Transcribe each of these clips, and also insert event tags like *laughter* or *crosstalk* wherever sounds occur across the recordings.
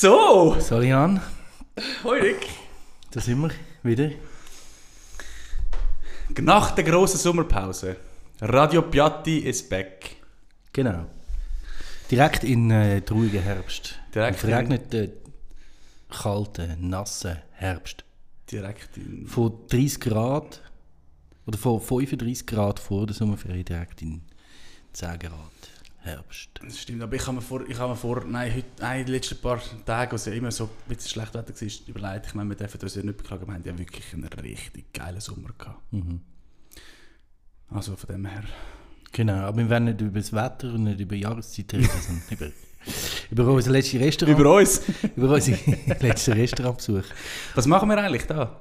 So, Sorry, Jan. hoi Rick. Da sind wir wieder. Nach der grossen Sommerpause. Radio Piatti ist back. Genau. Direkt in äh, den ruhigen Herbst. Direkt Im verregneten, kalten, nassen Herbst. Direkt in... Von 30 Grad oder von 35 Grad vor der Sommerferien direkt in 10 Grad Herbst. Das stimmt, aber ich habe mir vor, ich habe mir vor nein, heute, nein, die letzten paar Tage, als es ja immer so ein bisschen schlecht Wetter war, überlegt, ich meine, wir dürfen uns ja nicht beklagen, wir haben ja wirklich einen richtig geilen Sommer gehabt. Also von dem her... Genau, aber wir werden nicht über das Wetter und nicht über Jahreszeit reden, sondern *laughs* über, über unser letztes Restaurant. Über uns! *laughs* über unseren *laughs* letzten Restaurantbesuch. Was machen wir eigentlich da?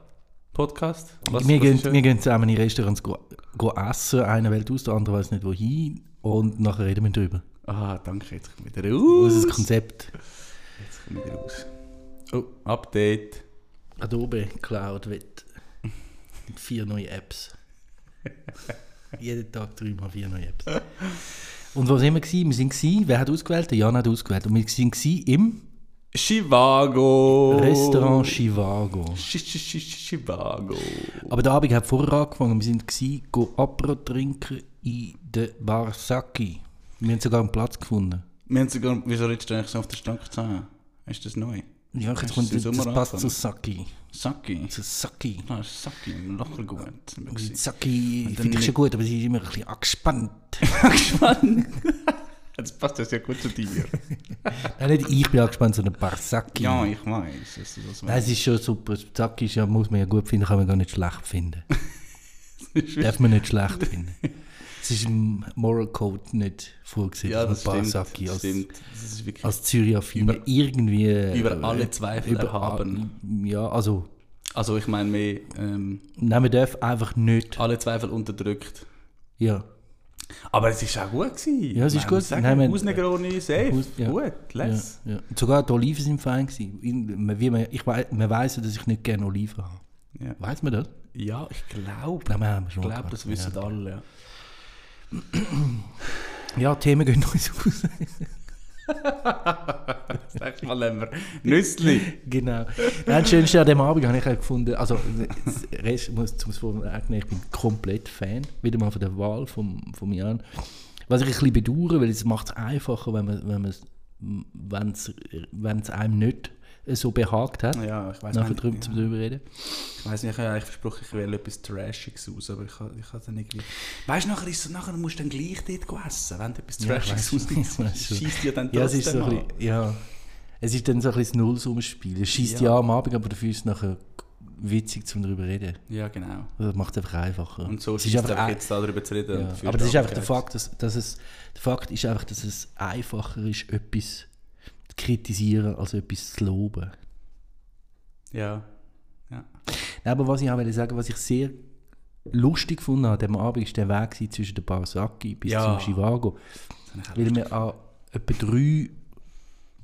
Podcast? Was, wir, was gehen, wir gehen zusammen in Restaurants go, go essen, einer wählt aus, der andere weiß nicht wohin und nachher reden wir drüber. Ah, danke, jetzt kommt wieder raus. Unser Konzept Jetzt kommt wieder raus. Oh, Update. Adobe Cloud wird mit vier neue Apps. Jeden Tag dreimal vier neue Apps. Und wo sind wir gewesen? Wir sind gewesen, wer hat ausgewählt? Der Jan hat ausgewählt. Und wir sind im Chivago. Restaurant Chivago. Sch- Sch- Sch- Chivago. Aber der Abend hat vorher angefangen. Wir sind gewesen, go Apro trinken in der Bar Saki. Wir haben sogar einen Platz gefunden. Wir haben sogar, wieso redest du eigentlich so auf der Stange zu Ist das neu? Ja, jetzt kommt, das Sommer passt zu? Saki. Saki. Zu Saki. Ah, Saki, locker gut. Saki finde ich schon gut, aber sie ist immer ein bisschen angespannt. *laughs* Gespannt. Jetzt passt das ja gut zu dir. *laughs* Nein, nicht ich bin angespannt, sondern Bar Saki. ja, ich weiß. dass du das Nein, es ist schon super. Saki ist ja, muss man ja gut finden, kann man gar nicht schlecht finden. *laughs* Darf man nicht schlecht finden. Es ist im Moral Code nicht vorgesehen, Ja, dass das man Bar stimmt. Saki Das als, stimmt. Das ist wirklich als Zürich-Affine Über- irgendwie... äh, über alle Zweifel erhaben. Ja, also... Also ich meine mehr, ähm, Nein, man darf einfach nicht... alle Zweifel unterdrückt. Ja. Aber es war auch gut. Gewesen. Ja, es ist gut. Sagen, Nein, wir- Aus Negroni, safe. Aus- ja. Gut, Ja, less. ja. Sogar die Oliven sind fein gewesen. Wie man, ich man weiss ja, dass ich nicht gerne Oliven habe. Ja. Weiss man das? Ja, ich glaube. Nein, wir haben schon Ich glaube, das wissen ja. alle. *clears throat* Ja. Themen gehen *laughs* uns aus. Das *laughs* nächste Mal nehmen wir Nüssli. genau. Nein, das Schönste an dem Abend habe ich auch gefunden, also das Rest muss zum vorwegnehmen, ich bin komplett Fan, wieder mal von der Wahl vom, vom Jan. Was ich ein bisschen bedauere, weil es macht es einfacher, wenn man, wenn man wenn's, wenn's einem nicht so behagt hat, Ja, ich weiß nachher nicht. drüber, zum ja. drüber reden. Ich weiß nicht, ich habe eigentlich versprochen, ich wähle etwas Trashiges aus, aber ich habe ich habe dann irgendwie... Weißt du, nachher, ist, es- nachher musst du dann gleich dort essen, wenn du etwas Ja, Trashiges. *laughs* Schießt dir dann Ja, es ist so ein trotzdem bisschen, ja, es ist dann so ein bisschen das Nullsummenspiel. Es schießt Ja. ja. am Abend, aber dafür ist es nachher witzig zum darüber reden. an. Ja, genau. Das macht es einfach einfacher. Und so es ist ist einfach einfach ein- jetzt darüber zu reden. Ja, aber das ist einfach der. Fakt, dass, dass es, der Fakt ist einfach, dass es einfacher ist, etwas zu kritisieren, als etwas zu loben. Ja. ja. Nein, aber was ich auch will sagen, was ich sehr lustig fand an dem Abend, ist der Weg zwischen der Bar Saki bis Ja. zum Chivago. Weil wir an etwa drei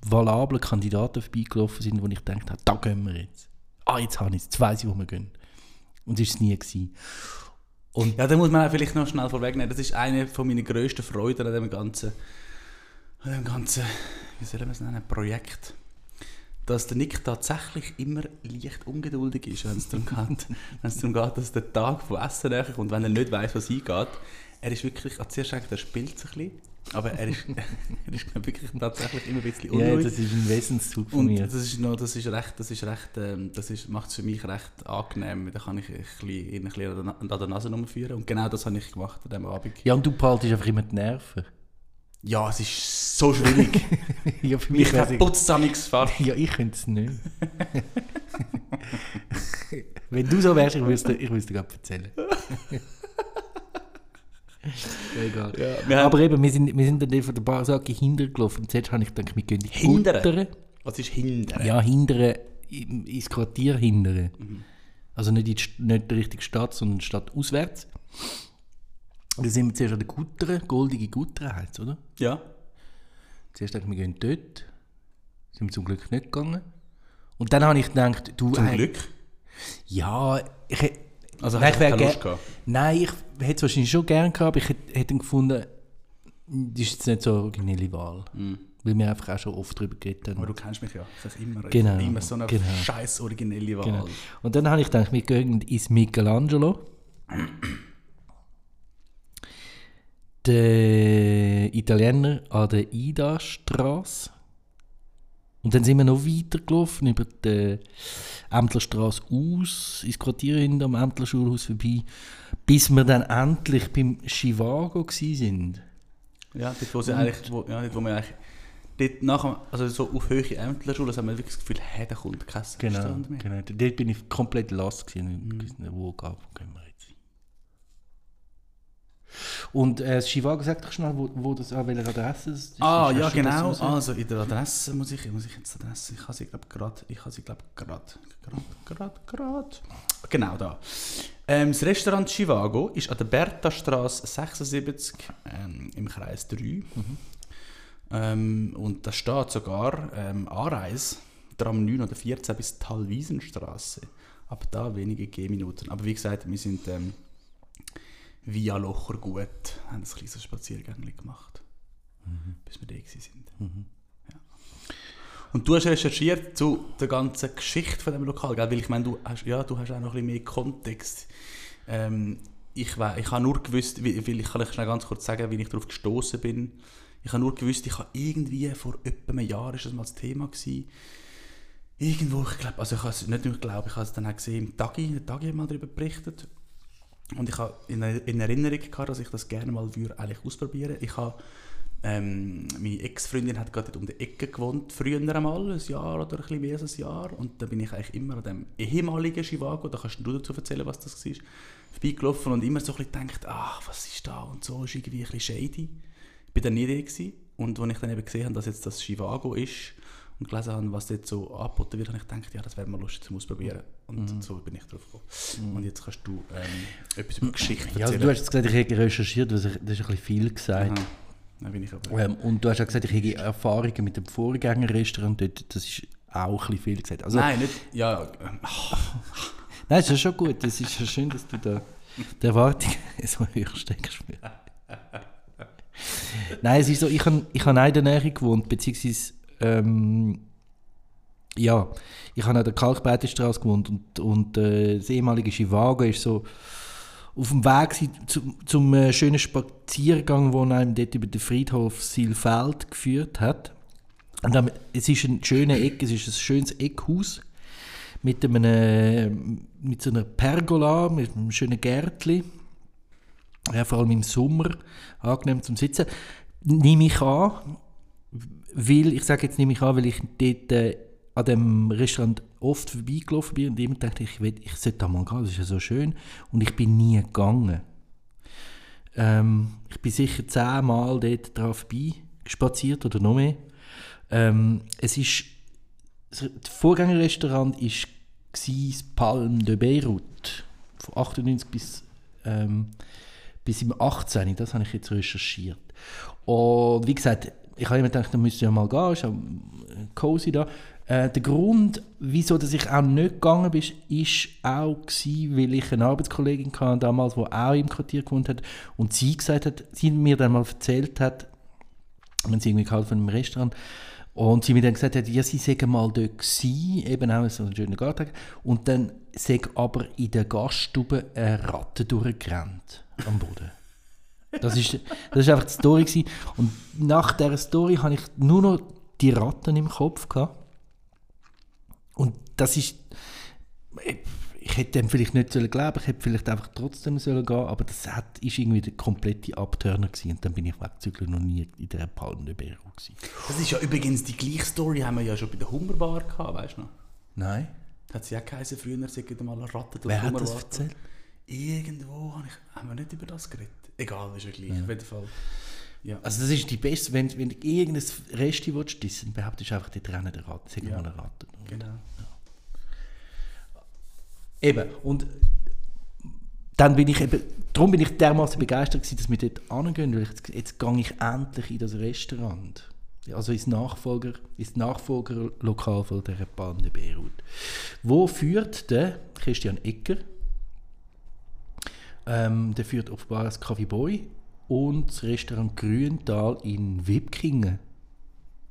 valable Kandidaten vorbeigelaufen sind, wo ich gedacht habe, da gehen wir jetzt. Ah, jetzt habe ich es, jetzt weiss ich, wo wir gehen. Und das war es nie. Gewesen. Und Ja, da muss man auch vielleicht noch schnell vorwegnehmen. Das ist eine von meiner grössten Freuden an dem ganzen, an dem ganzen, wie soll man es nennen, Projekt. Dass der Nick tatsächlich immer leicht ungeduldig ist, wenn es darum geht, *laughs* wenn es darum geht, dass der Tag von Essen näher kommt, wenn er nicht weiß, was eingeht. Er ist wirklich, also zuerst denkt er, spielt sich ein bisschen, aber er ist, *laughs* er ist wirklich tatsächlich immer ein bisschen ja, unruhig. das ist ein Wesenszug von Und mir. das ist noch, das ist recht, das ist recht, ähm, das ist, macht es für mich recht angenehm. Da kann ich ein bisschen, ihn ein bisschen an der Na- an der Nase rumführen. Und genau das habe ich gemacht an diesem Abend. Ja, und du behaltest einfach immer die Nerven. Ja, es ist so schwierig. *laughs* ja, für mich wär's- kaputt zusammengefahren. Ja, ich könnte es nicht. *laughs* Wenn du so wärst, ich würde es dir, ich es dir gerade erzählen. *laughs* Egal. Ja, Aber eben, wir sind, wir sind dann von der Barsaki hintergelaufen. Und zuerst habe ich gedacht, wir gehen die Hindern? Was ist hindern? Ja, hindern, ins Quartier hindern. Also nicht, in nicht richtige Stadt, sondern Stadt auswärts. Dann sind wir zuerst an der Gutter, goldige Gutter heisst oder? Ja. Zuerst dachte ich, wir gehen dort. Sind wir zum Glück nicht gegangen. Und dann habe ich gedacht, du... Zum äh, Glück. Ja, ich hätte... Also Nein, ich du wär keine ger- Lust gehabt? Nein, ich hätte es wahrscheinlich schon gern gehabt, aber ich hätte, hätte gefunden, das ist jetzt nicht so eine originelle Wahl. Mhm. Weil wir einfach auch schon oft darüber geredet haben. Aber du kennst mich ja. Das ist immer, Genau, immer so eine genau. scheiß originelle Wahl. Genau. Und dann habe ich gedacht, wir gehen ins Michelangelo. Der Italiener an der Ida-Straße. Und dann sind wir noch weitergelaufen über die Ämtlerstraße aus, ins Quartier hinter am Ämtler Schulhaus vorbei, bis wir dann endlich beim Chivago waren. Ja, dort, wo, sie eigentlich, wo, ja, dort, wo wir eigentlich dort nachher, also so auf höhere Ämterschule, also haben wir wirklich das Gefühl, hey, da kommt kein Genau, Stand mehr. genau. Dort bin ich komplett lost gewesen. Nicht, wo gehen wir. Und äh, das Chivago, sag doch schnell, wo, wo das, an welcher Adresse das ist. Ah, ja, genau. Also in der Adresse muss ich, muss ich jetzt die Adresse, ich habe sie glaube gerade, ich habe sie glaube gerade, gerade, gerade, gerade. Genau da. Ähm, das Restaurant Chivago ist an der Bertha-Straße 76 ähm, im Kreis 3. Ähm, und da steht sogar ähm, Anreise, Tram 9 oder 14 bis Talwiesenstraße. Ab da wenige Gehminuten. Aber wie gesagt, wir sind ähm, via Locher gut, haben ein kleines Spaziergang gemacht, bis wir da gewesen sind. Ja. Und du hast recherchiert zu der ganzen Geschichte von dem Lokal, gell? weil ich meine, du hast, ja, du hast auch noch ein bisschen mehr Kontext. Ähm, ich, ich habe nur gewusst, weil ich kann euch schnell ganz kurz sagen, wie ich darauf gestoßen bin. Ich habe nur gewusst, ich habe irgendwie vor etwa einem Jahr ist das mal das Thema gewesen. Irgendwo, ich glaube, also ich habe es nicht nur geglaubt, ich habe es dann auch gesehen im Tagi, der Tagi hat mal darüber berichtet. Und ich habe in, in Erinnerung gehabt, dass ich das gerne mal würde eigentlich ausprobieren. Habe ähm, meine Ex-Freundin hat gerade um die Ecke gewohnt, früher einmal, ein Jahr oder ein bisschen mehr als ein Jahr. Und da bin ich eigentlich immer an dem ehemaligen Chivago, da kannst du dazu erzählen, was das war, vorbeigelaufen und immer so ein bisschen gedacht, ach, was ist da und so, ist irgendwie ein bisschen shady. Ich bin da nie da. Und als ich dann eben gesehen habe, dass jetzt das Chivago ist und gelesen habe, was dort so angeboten wird, habe ich gedacht, ja, das wäre mal lustig zum Ausprobieren. Und so bin ich drauf gekommen. Und jetzt kannst du ähm, etwas über Geschichte Ja, also erzählen. du hast gesagt, ich hätte recherchiert, das ist das ein bisschen viel gesagt. Aha. Ähm, und du hast auch gesagt, ich hätte Erfahrungen mit dem Vorgängerrestaurant dort. Das ist auch ein bisschen viel gesagt. Also, Nein, nicht... Ja, ähm, *laughs* Nein, es ist schon gut. Es ist ja schön, dass du da die Erwartung *laughs* so hoch steckst. *laughs* Nein, es ist so, ich habe ich hab in der Nähe gewohnt, beziehungsweise, ähm, ja, ich habe an der Kalkbreitenstraße gewohnt und, und äh, das ehemalige Chivago ist so auf dem Weg zum, zum äh, schönen Spaziergang, der einem dort über den Friedhof Silfeld geführt hat. Und dann, es ist ein schöner Eck, es ist ein schönes Eckhaus mit, einem, äh, mit so einer Pergola, mit einem schönen Gärtchen. Ja, vor allem im Sommer angenehm zum Sitzen. Nehme ich an, weil, ich sage jetzt nehme ich an, weil ich dort äh, an dem Restaurant oft vorbeigelaufen bin und immer dachte, ich, will, ich sollte da mal gehen, das ist ja so schön. Und ich bin nie gegangen. Ähm, ich bin sicher zehnmal dort drauf spaziert oder noch mehr. Ähm, es ist, das Vorgängerrestaurant war das Palm de Beirut. Von 98 bis, ähm, bis im 18. Das habe ich jetzt recherchiert. Und wie gesagt, ich habe immer gedacht, da müsste ja mal gehen, ist äh, cozy da. Äh, der Grund, wieso dass ich auch nicht gegangen bin, ist auch gewesen, weil ich eine Arbeitskollegin hatte damals, die auch im Quartier gewohnt hat und sie gesagt hat, sie mir dann mal erzählt hat, wenn sie irgendwie gehalten von einem Restaurant und sie mir dann gesagt hat, ja, sie sei mal dort gewesen, eben auch so einen schönen Garten und dann sei aber in der Gaststube eine Ratte durchgerannt am Boden. Das ist, das ist einfach die Story gewesen. und nach dieser Story habe ich nur noch die Ratten im Kopf gehabt und das ist ich hätte dem vielleicht nicht sollen glauben, ich hätte vielleicht einfach trotzdem sollen gehen, aber das hat, ist irgendwie der komplette Abturner gewesen. und dann bin ich weggezügelt noch nie in dieser Palme de Beiro gewesen. Das ist ja übrigens die gleiche Story, haben wir ja schon bei der Hummerbar gehabt, weißt du noch? Nein. Hat sie ja geheißen, früher sagen mal eine Ratte durch Wer hat das erzählt? Irgendwo haben wir nicht über das geredet. Egal, ist ja gleich, auf jeden Fall. Ja. Also das ist die beste, wenn, wenn du irgendein Resti willst, dann behauptest du einfach, die trennen den Ratten, sag Ja. mal eine Ratte. Genau. Eben, und dann bin ich eben, darum bin ich dermaßen begeistert gewesen, dass wir dort hingehen, weil jetzt, jetzt gehe ich endlich in das Restaurant. Also ins Nachfolger, ins Nachfolgerlokal von der Palme de Beirut. Wo führt der Christian Ecker? Ähm, der führt offenbar das Café Boy und das Restaurant Grüntal in Wipkingen.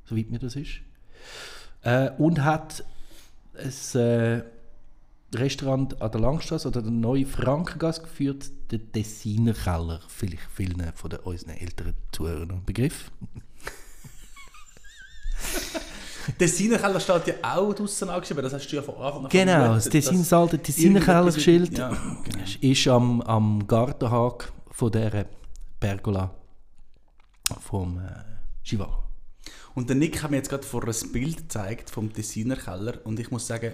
So so weit mir das ist. Äh, und hat ein äh, Restaurant an der Langstrasse oder der neue Frankengasse geführt, der Tessiner Keller. Vielleicht vielen von den, unseren älteren Zuhörern Begriff. *laughs* *laughs* Tessiner Keller steht ja auch draussen angeschrieben, das hast du ja von Anfang an Genau, das vermutet, Tessin, dass das alte Tessiner Kellerschild Ja, genau. ist am, am Gartenhag von dieser Pergola vom äh, Chivas. Und der Nick hat mir jetzt gerade vor ein Bild gezeigt vom Tessiner Keller und ich muss sagen,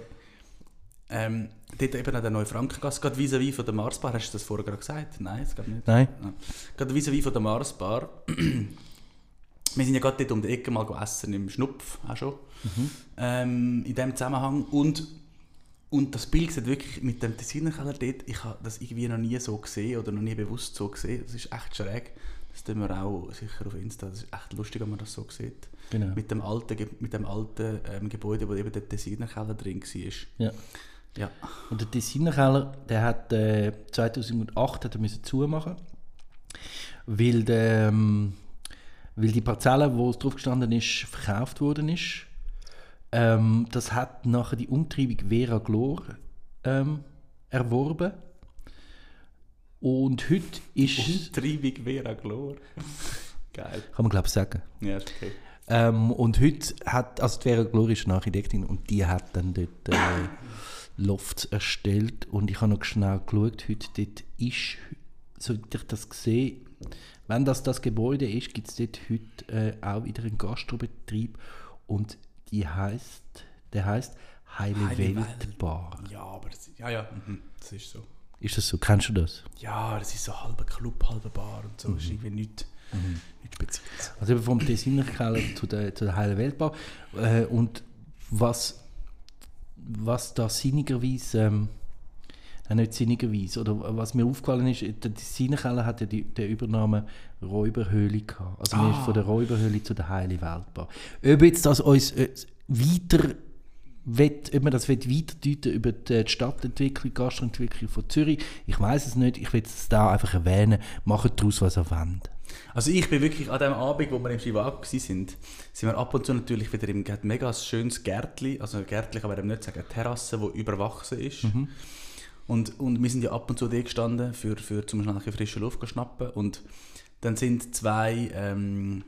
ähm, dort eben an der neuen Frankengasse, gerade vis-à-vis von der Marsbar, hast du das vorher gerade gesagt? Nein, das geht nicht. Nein? Ja. Gerade vis-à-vis von der Marsbar. Wir sind ja gerade dort um die Ecke mal essen, im Schnupf auch schon. Ähm, in dem Zusammenhang. Und, und das Bild sieht wirklich mit dem Tessiner Keller dort, ich habe das irgendwie noch nie so gesehen oder noch nie bewusst so gesehen. Das ist echt schräg. Das tun wir auch sicher auf Insta. Das ist echt lustig, wenn man das so sieht. Genau. Mit dem alten, mit dem alten ähm, Gebäude, wo eben der Tessiner Keller drin war. Ja. Ja. Und der Tessiner Keller, der hat äh, 2008 hat er müssen zumachen, weil, der, ähm, weil die Parzelle, wo es drauf gestanden ist, verkauft worden ist. Ähm, das hat nachher die Umtreibung Vera Glor ähm, erworben. Und heute ist, Umtreibung Vera Glor. *laughs* Geil. kann man glaube ich sagen, Ja, ist okay. Ähm, und heute hat, also die Vera Glor ist eine Architektin und die hat dann dort äh, Lofts erstellt und ich habe noch schnell geschaut, heute dort ist, so wie ich das sehe, wenn das das Gebäude ist, gibt es dort heute äh, auch wieder einen Gastrobetrieb und die heißt, der heißt Heile, Heile Welt Welt. Bar. Ja, aber das, ja, ja, mhm, das ist so. Ist das so? Kennst du das? Ja, das ist so halber Club, halber Bar und so. Das ist irgendwie nichts, nichts Spezielles. Also eben vom Tessiner Keller zu der, zu der Heilen Weltbau. Äh, und was, was da sinnigerweise, ähm, nein, nicht sinnigerweise, oder was mir aufgefallen ist, der Tessiner Keller hat ja die, den Übernamen Räuberhöhle gehabt. Also man ist von der Räuberhöhle zu der Heilen Weltbau. Ob jetzt das uns äh, weiter Wett, ob man das weiterdeuten über die Stadtentwicklung, Gastroentwicklung von Zürich, ich weiß es nicht. Ich will es da einfach erwähnen. Macht daraus, was ihr wollt. Also ich bin wirklich an dem Abend, wo wir im Chivago waren, sind wir ab und zu natürlich wieder im mega schönes Gärtli, also Gärtli kann man eben nicht sagen, eine Terrasse, die überwachsen ist. Und, und wir sind ja ab und zu da gestanden, für, für zum Beispiel ein frische Luft zu schnappen. Und dann sind zwei, ähm,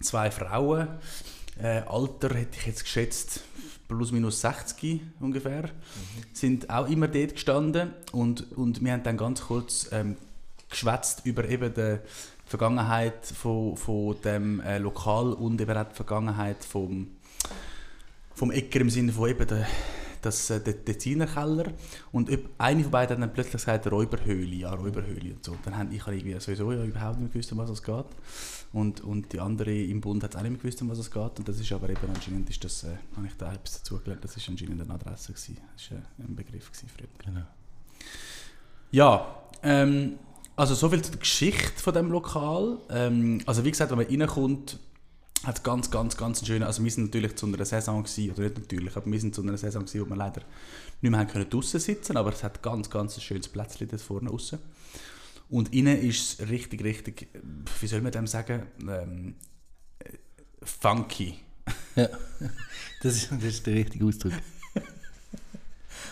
zwei Frauen, äh, Alter hätte ich jetzt geschätzt, plus minus 60 ungefähr, sind auch immer dort gestanden und, und wir haben dann ganz kurz ähm, geschwätzt über eben die Vergangenheit von, von dem äh, Lokal und eben auch die Vergangenheit vom, vom Ecker im Sinne von eben der, das, äh, der, der Zienerkeller. Und eine von beiden hat dann plötzlich gesagt, Räuberhöhle, ja, Räuberhöhle und so. Dann habe ich irgendwie sowieso ja überhaupt nicht gewusst, um was es geht. Und, und die andere im Bund hat auch nicht mehr gewusst, um was es geht. Und das ist aber eben anscheinend, ist das, äh, habe ich da etwas dazu gelernt, das ist anscheinend eine Adresse gewesen. Das war äh, ein Begriff gewesen früher. Genau. Ja, ähm, also so viel zur Geschichte von dem Lokal. Ähm, also wie gesagt, wenn man reinkommt, hat es ganz, ganz, ganz schön. Also wir sind natürlich zu einer Saison gewesen, oder nicht natürlich, aber wir sind zu einer Saison gewesen, wo wir leider nicht mehr können draussen sitzen, aber es hat ganz, ganz ein schönes Plätzchen dort vorne draussen. Und innen ist es richtig, richtig, wie soll man dem sagen, ähm, äh, funky. Ja. *laughs* Das, ist, das ist der richtige Ausdruck. *laughs*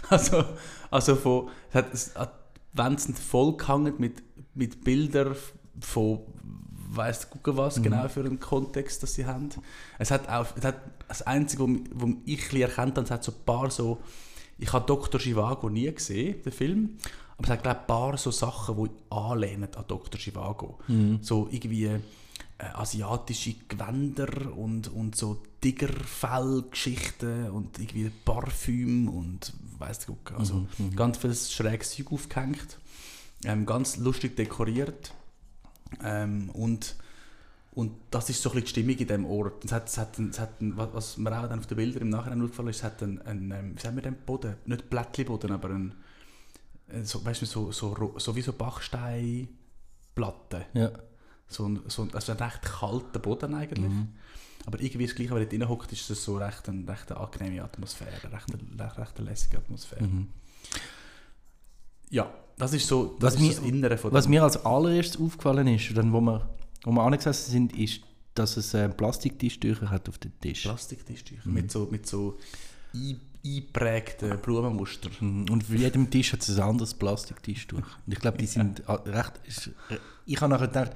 Also, also von, es hat, es hat, sind vollgehangen mit, mit Bildern von weiss gucken was genau für einen Kontext das sie haben. Es hat auch, es hat das Einzige, wo, wo ich erkannt habe, es hat so ein paar so, ich habe Dr. Zhivago nie gesehen, den Film, aber es hat glaube ein paar so Sachen, die anlehnen an Dr. Zhivago. So irgendwie äh, asiatische Gewänder und, und so Tigerfell-Geschichten und irgendwie Parfüm und weiss du, also ganz viel schräges Zeug aufgehängt. Ähm, ganz lustig dekoriert. Ähm, und, und das ist so ein bisschen die Stimmung in diesem Ort. Es hat, es hat, es hat was- mir auch dann auf den Bildern im Nachhinein aufgefallen ist, es hat einen, einen ähm, wie sagen wir den Boden? Nicht Blättchenboden, aber ein, äh, so, weißt du, so, so, so wie so Bachsteinplatten. Ja. So ein, so ein, also ein recht kalter Boden eigentlich. Aber irgendwie ist es gleich, wenn du drin hockt, ist es so recht eine, recht eine angenehme Atmosphäre, recht eine, recht, recht lässige Atmosphäre. Mhm. Ja, das ist so das, Was ist mir- das Innere von Was dem- mir als allererstes aufgefallen ist, dann, wo wir, wo wir angesessen sind, ist dass es äh, Plastiktischtücher hat auf dem Tisch. Plastiktischtücher mit so, mit so ein- eingeprägten Blumenmuster. Mhm. Und für jedem Tisch hat es ein anderes Plastiktischtuch. Und ich glaube, die sind *laughs* ah, recht. ist- Ich habe nachher gedacht,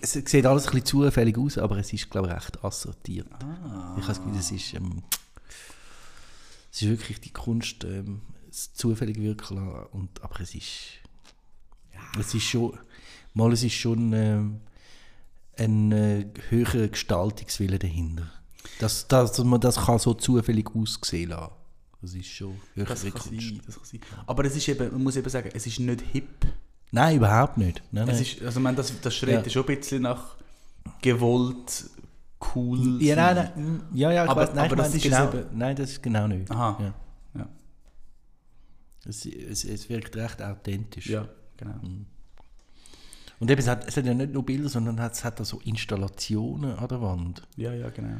es sieht alles ein bisschen zufällig aus, aber es ist, glaube ich, recht assortiert. Ah. Ich habe das Gefühl, es ist, ähm, es ist wirklich die Kunst, ähm, zufällig wirken lassen. Und, aber es ist, es ist schon, mal es ist schon ähm, ein äh, höherer Gestaltungswille dahinter. Dass, dass man das kann so zufällig aussehen lassen. Das ist schon höhere Das kann, Kunst. sein, das kann sein. Aber es ist eben, man muss eben sagen, es ist nicht hip. Nein, überhaupt nicht. Nein, Es nein. ist, also, meine, das, das schreit Ja. ja. schon ein bisschen nach gewollt, cool. ja, nein, nein, ja, ja, Aber- weiss, nein, aber das meine ist genau, eben- nein, das ist genau nicht. Aha. Ja. Es, es, es wirkt recht authentisch. Ja, genau. Und eben, es hat, es hat ja nicht nur Bilder, sondern es hat auch so Installationen an der Wand. Ja, ja, genau.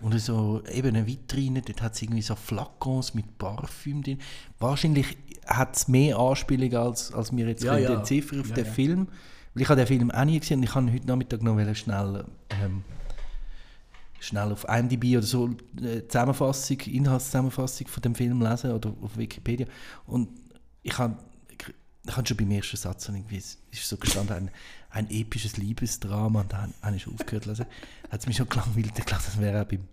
Und so eben eine Vitrine, dort hat es irgendwie so Flakons mit Parfüm drin. Wahrscheinlich hat es mehr Anspielung, als, als wir jetzt Ja, können ja. entziffern auf Ja, den ja. Film. Weil ich habe den Film auch nie gesehen und ich habe heute Nachmittag noch schnell, ähm, schnell auf IMDb oder so äh, Zusammenfassung, Inhaltszusammenfassung von dem Film lesen oder auf Wikipedia. Und ich habe ich habe schon beim ersten Satz irgendwie, es ist so gestanden, ein, ein episches Liebesdrama und dann habe ich aufgehört zu lesen. Hat es mich schon gelangweilt. Ich glaube, das wäre auch beim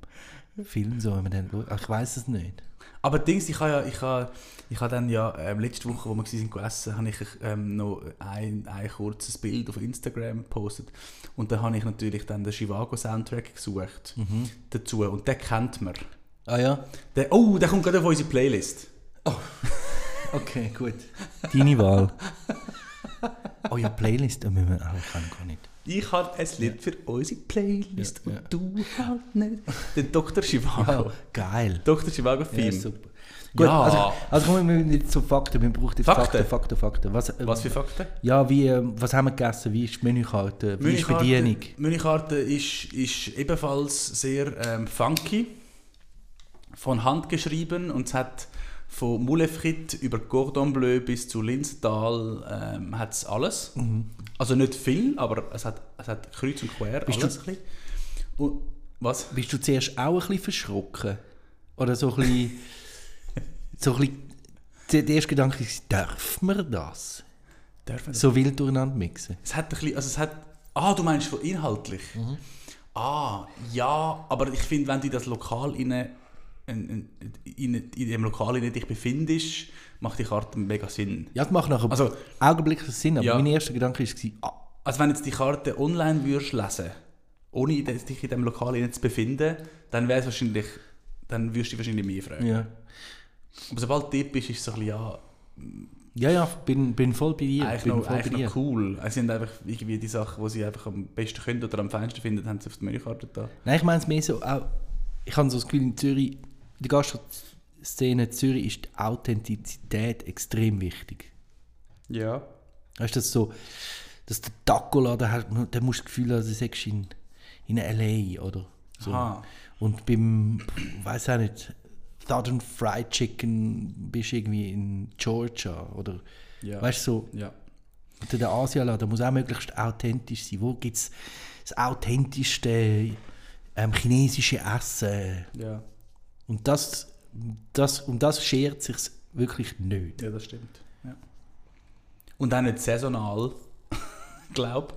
Film so, wenn man dann, ich weiß es nicht. Aber Dings, ich habe ja, ich habe, ich habe dann ja ähm, letzte Woche, wo wir waren gegessen, habe ich ähm, noch ein, ein kurzes Bild auf Instagram gepostet und da habe ich natürlich dann den Chivago Soundtrack gesucht dazu und den kennt man. Ah ja? Der, oh, der kommt gerade auf unsere Playlist. *laughs* Okay, gut. Deine Wahl. Oh ja, Playlist, da müssen wir, ah, ich kann gar nicht. Ich habe ein Lied für unsere Playlist und du halt nicht. Der Dr. Chivago. geil. Dr. Chivago Ja, super. Gut, Ja. also, also kommen wir nicht zu Fakten, wir brauchen jetzt Fakten, Fakten? Fakten, Fakten. Was, äh, Was für Fakten? Ja, wie, ähm, was haben wir gegessen? Wie ist die Menükarte? Wie ist die Bedienung? Menükarte ist, ist ebenfalls sehr ähm, funky, von Hand geschrieben und es hat von Moule Frites über Cordon Bleu bis zu Linsenthal ähm, hat's alles. Also nicht viel, aber es hat, es hat kreuz und quer Bist alles. du- ein bisschen. Und, was? Bist du zuerst auch ein bisschen verschrocken? Oder so ein bisschen... *laughs* so ein bisschen der der erste Gedanke ist, darf man das? Dürfen So wild durcheinander mixen? Es hat ein bisschen, also es hat, ah, du meinst inhaltlich? Ah, ja, aber ich finde, wenn du das Lokal in, in, in, in dem Lokal in dich befindest, macht die Karte mega Sinn. Ja, das macht nachher Also- augenblicklich Sinn, aber Ja. mein erster Gedanke war, ah, Also wenn jetzt die Karte online würdest lesen, ohne dich in dem Lokal zu befinden, dann wäre es wahrscheinlich, dann würdest du dich wahrscheinlich mehr fragen. ja. Aber sobald du bist, ist es so ein bisschen, ja, Ja, ja, bin, bin voll bei dir. eigentlich, bin noch, voll eigentlich dir. noch cool. Es sind einfach irgendwie die Sachen, die sie einfach am besten können oder am feinsten finden, haben sie auf der Menükarte da. Nein, ich meine es mehr so, auch, ich habe so das Gefühl, in Zürich, in der Gastro-Szene in Zürich ist die Authentizität extrem wichtig. Ja. Weißt du, das so, dass der Taco-Laden hat, musst du das Gefühl haben, du sagst in, in L.A. oder so. Aha. Und beim, weiß auch nicht, Southern Fried Chicken bist du irgendwie in Georgia oder, Ja. weißt du, so, Ja. oder der Asialaden muss auch möglichst authentisch sein. Wo gibt es das authentischste ähm, chinesische Essen? Ja. Und das, das, um das schert sich wirklich nicht. Ja, das stimmt. Ja. Und auch nicht saisonal, *laughs* glaube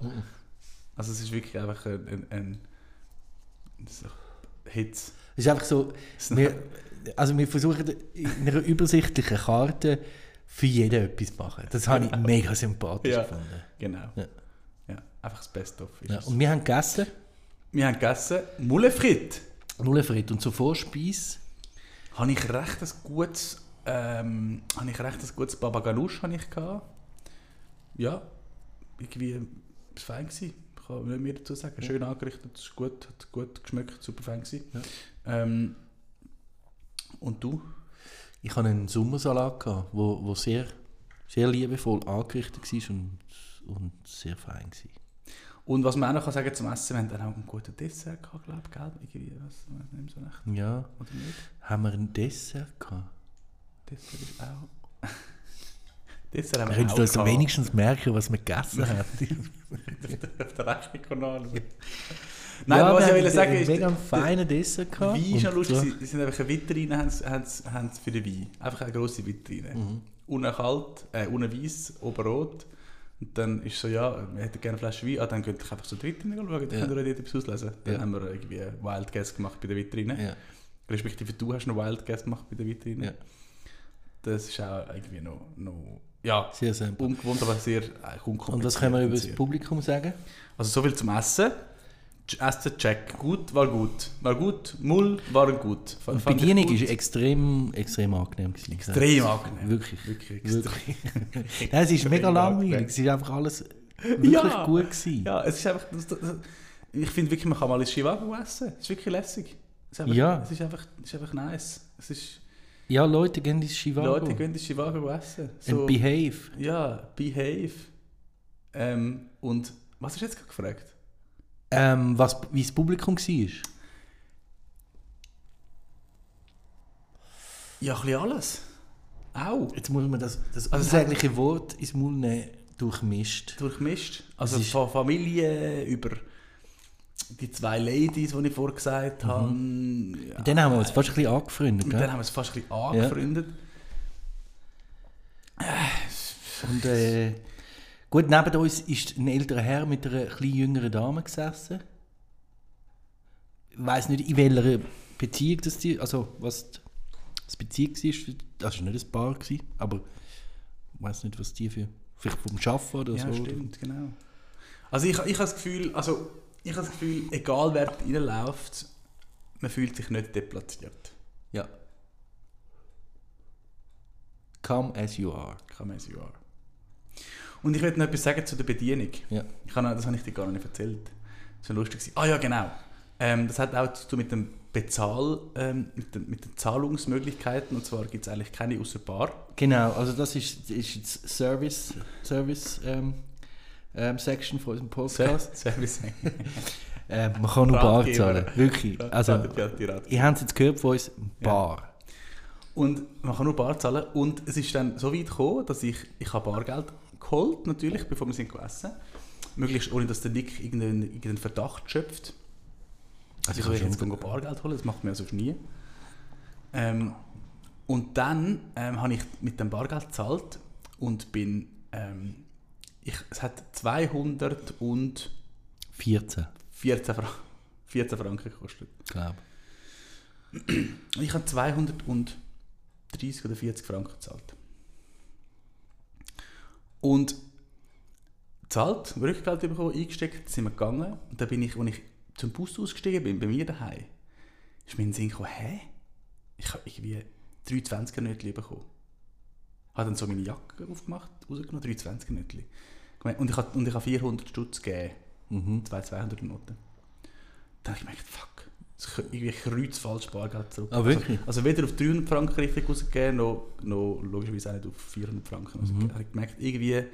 Also es ist wirklich einfach ein, ein, ein so Hitz. Es ist einfach so, wir, also wir versuchen in einer übersichtlichen Karte für jeden etwas zu machen. Das habe ich *laughs* mega sympathisch Ja. gefunden. Genau. Ja. Ja. einfach das Best-of. ist Ja, und wir haben gegessen, Wir haben gegessen Moule Frites. Nullfried, und zur Vorspeise, Habe ich recht ein gutes, ähm, habe ich recht ein gutes Baba Ganoush habe ich gehabt. Ja, irgendwie es fein gewesen. Ich kann nicht mehr dazu sagen. Schön angerichtet, ist gut, hat gut geschmeckt, super fein gewesen. Ähm, und du? ich hatte einen Sommersalat, gehabt, wo, wo sehr, sehr liebevoll angerichtet war und, und sehr fein war. Und was man auch noch kann sagen zum Essen, wir haben dann auch einen guten Dessert gehabt, glaube ich, gell? Irgendwie, was, was nicht so recht, Ja, oder nicht? haben wir ein Dessert gehabt? Dessert ist auch... *laughs* Dessert haben Wir wir können auch uns gehabt. wenigstens merken, was wir gegessen haben. *laughs* auf der Rechnung anschauen. Nein, ja, aber was wir ich will sagen einen ist, mega der- feinen Dessert gehabt. Wein ist noch lustig. so- Sie, sind einfach eine Vitrine haben, haben, haben für den Wein. Einfach eine grosse Vitrine. Unten kalt, äh, unten weiss, oben rot. Und dann ist so, ja, wir hätten gerne eine Flasche Wein. Ah, dann könnt ihr einfach so die Vitrine schauen, dann Ja. könnt ihr dort etwas auslesen. Dann Ja. haben wir irgendwie Wild Guess gemacht bei der Vitrine. Ja, Respektive du hast einen Wild Guess gemacht bei der Vitrine. ja, Das ist auch irgendwie noch, noch ja, sehr simpel. ungewohnt, aber sehr äh, unkompliziert. Und was können wir über das Publikum sagen? Also so viel zum Essen. Essen, check. Gut, war gut. War gut. Mull, waren gut. F- die Bedienung ist extrem, extrem angenehm. Gewesen. extrem angenehm. Wirklich. Wirklich extrem. Wirklich. *laughs* Nein, es ist mega langweilig. Es ist einfach alles wirklich Ja. gut gewesen. Ja, es ist einfach... Das, das, ich finde wirklich, man kann mal ins Chivago essen. Es ist wirklich lässig. Es ist einfach, Ja. Es ist einfach, es ist einfach nice. Es ist... Ja, Leute gehen ins Chivago. Leute gehen ins Chivago essen. And behave. ja, behave. Ähm, und was hast du jetzt gerade gefragt? Ähm, was, wie das Publikum war? Ja, ein bisschen alles. Auch. Jetzt muss man das, das Also unsägliche Wort ins Mund nehmen, durchmischt. durchmischt. Also Es von Familie über die zwei Ladies, die ich vorher gesagt habe. Ja, Mit denen haben wir uns fast ein bisschen angefreundet. mit Gell? denen haben wir es fast ein bisschen angefreundet. Und, äh, gut, neben uns ist ein älterer Herr mit einer etwas jüngeren Dame gesessen. Ich weiß nicht, in welcher Beziehung das die, also was das Beziehung war. Das war nicht ein Paar, gewesen, aber ich weiß nicht, was die für, vielleicht vom Schaffen oder Ja, so. stimmt, genau. Also ich, ich habe das Gefühl, also ich habe das Gefühl, egal wer reinläuft, man fühlt sich nicht deplatziert. Ja. Come as you are. Come as you are. Und ich will noch etwas sagen zu der Bedienung. Ja. Ich habe, das habe ich dir gar nicht erzählt. Das war lustig. Ah ja, genau. Ähm, das hat auch zu tun mit dem Bezahl, ähm, mit, den, mit den Zahlungsmöglichkeiten. Und zwar gibt es eigentlich keine außer Bar. Genau, also das ist, ist jetzt Service, Service ähm, ähm, Section von unserem Podcast. *laughs* Service. *laughs* Äh, man kann nur Bar zahlen, wirklich. Also, Ja, ihr habt es jetzt gehört von uns, Bar. Und man kann nur Bar zahlen. Und es ist dann so weit gekommen, dass ich, ich habe Bargeld geholt, natürlich, bevor wir sind gegessen. Möglichst ohne, dass der Nick irgendeinen, irgendeinen Verdacht schöpft. Also ich will jetzt gehen Bargeld holen, das macht man ja sonst nie. Ähm, und dann ähm, habe ich mit dem Bargeld gezahlt und bin... Ähm, ich, es hat 214 14, Fra *laughs* 14 Franken gekostet. glaube Und Ich habe 230 oder 40 Franken gezahlt. Und gezahlt, Rückgeld bekommen, eingesteckt, sind wir gegangen. Und dann bin ich, als ich zum Bus ausgestiegen bin, bei mir daheim, ist mir in den Sinn gekommen, hä? Ich habe irgendwie 320er Nötchen bekommen. Habe dann so meine Jacke aufgemacht, rausgenommen, 320er Nötchen. Und ich habe, und ich habe 400 Stutz gegeben. Mhm. Zwei 200 Noten. Dann habe ich gemerkt, fuck, irgendwie kreuzfalsch Bargeld zurück. Ah, wirklich? Also, also weder auf 300 Franken richtig rausgegeben, noch, noch logischerweise auch nicht auf 400 Franken rausgegeben. Mhm. habe ich gemerkt, irgendwie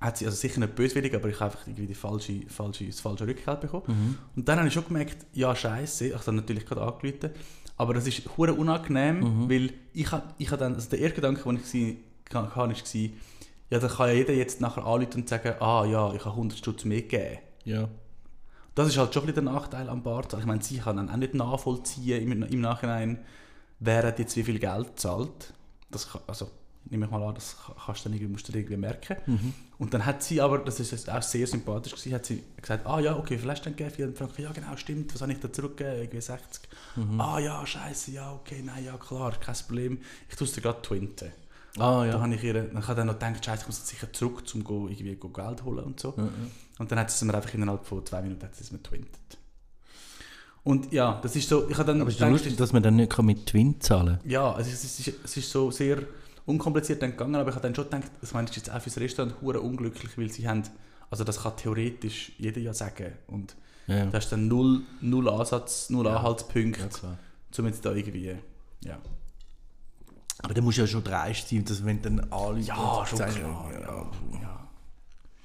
hat sie, also sicher nicht böswillig, aber ich habe einfach irgendwie die falsche, falsche, das falsche Rückgeld bekommen. Mhm. Und dann habe ich schon gemerkt, ja scheiße, ich habe natürlich gerade angerufen, aber das ist hure unangenehm, Mhm. weil ich habe ich habe dann, also der erste Gedanke, den ich hatte, war, ja, dann kann ja jeder jetzt nachher anrufen und sagen, ah ja, ich habe 100 Stutz mehr gegeben. Ja. Das ist halt schon ein der Nachteil am Barzahl. Ich meine, sie kann dann auch nicht nachvollziehen im, im Nachhinein, wer hat jetzt wie viel Geld zahlt. Das kann, also, nehme ich mal an, das ka- kannst du dann irgendwie, musst du irgendwie merken. Mhm. Und dann hat sie aber, das ist auch sehr sympathisch gewesen, hat sie gesagt, ah ja, okay, vielleicht dann gegeben, 400 Franken, ja genau, stimmt, was habe ich da zurückgegeben, irgendwie 60. Mhm. Ah ja, scheiße, ja, okay, nein, ja klar, kein Problem, ich tue es dir gerade twinten. Ah Da ja. habe ich ihr, dann habe ich dann noch gedacht, scheiße, ich muss jetzt sicher zurück, um go, irgendwie go Geld holen und so. Ja, ja. Und dann hat sie es mir einfach innerhalb von zwei Minuten hat sie es mir twintet. Und ja, das ist so, ich habe dann Aber ist lustig, dass man dann nicht kann mit Twin zahlen ja, also es, ist, es ist so sehr unkompliziert dann gegangen, aber ich habe dann schon gedacht, das meine ich jetzt auch fürs Restaurant hure unglücklich, weil sie haben, also das kann theoretisch jeder ja sagen und kann. Ja, da hast dann null, null Ansatz, null Ja. Anhaltspunkte, ja um jetzt da irgendwie, ja. Aber dann musst du ja schon dreist sein, dass wenn dann alle Ja, schon sagen, klar, ja. Ja,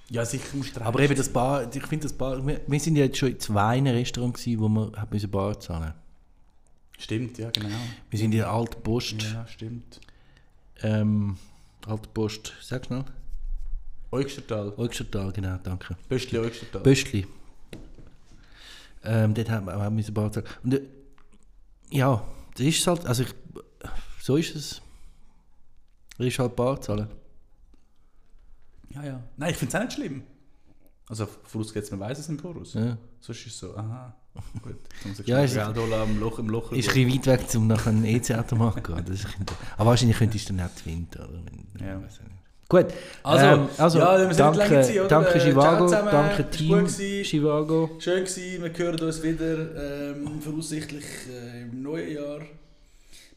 ja sicher musst du Aber eben das Bar, ich finde das Bar, wir, wir sind ja jetzt schon in zwei Restaurants gewesen, wo wir haben müssen Bar zahlen. Stimmt, ja genau. Wir sind in der Alten Post, Ja, stimmt. ähm, Alte Post, sag schnell. Eugstertal, Eugstertal, genau, danke. Böstli Eugstertal. Böschli. Ähm, dort haben wir auch müssen Bar zahlen. Und äh, ja, das ist halt, also ich, so ist es. Ist halt Bar zahlen. Ja, ja. Nein, ich finde es auch nicht schlimm. Also vorausgesetzt, man weiß es im Voraus. Ja. Sonst ist es so, aha, gut. Dann muss ich Ja, ist- Geld holen am Loch im Loch. Ist ein bisschen weit weg, um nach einem EC-Automat zu gehen. Das ist ein bisschen- Aber wahrscheinlich könntest du dann nicht finden. Oder? Ja. Gut, Also, ähm, also ja, danke, oder? danke Chivago, danke Team. Chivago. Schön gewesen, wir hören uns wieder, ähm, voraussichtlich äh, im neuen Jahr.